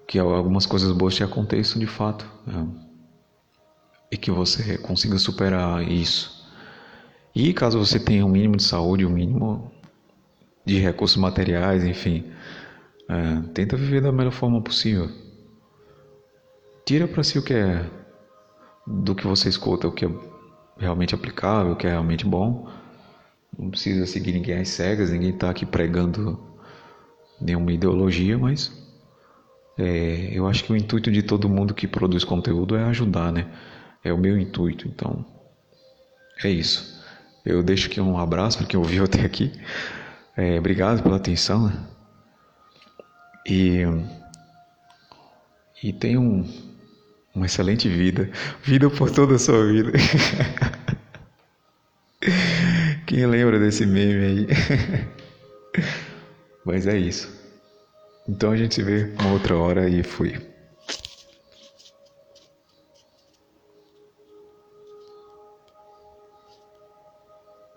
que algumas coisas boas te aconteçam de fato, né? e que você consiga superar isso. E caso você tenha um mínimo de saúde, um mínimo de recursos materiais, enfim, é, tenta viver da melhor forma possível. Tira para si o que é do que você escuta, o que é realmente aplicável, o que é realmente bom. Não precisa seguir ninguém às cegas, ninguém está aqui pregando nenhuma ideologia, mas é, eu acho que o intuito de todo mundo que produz conteúdo é ajudar, né? É o meu intuito, então é isso. Eu deixo aqui um abraço para quem ouviu [laughs] até aqui. É, obrigado pela atenção. Né? E, e tenha um, uma excelente vida. Vida por toda a sua vida. [laughs] Quem lembra desse meme aí? [laughs] Mas é isso. Então a gente se vê uma outra hora e fui.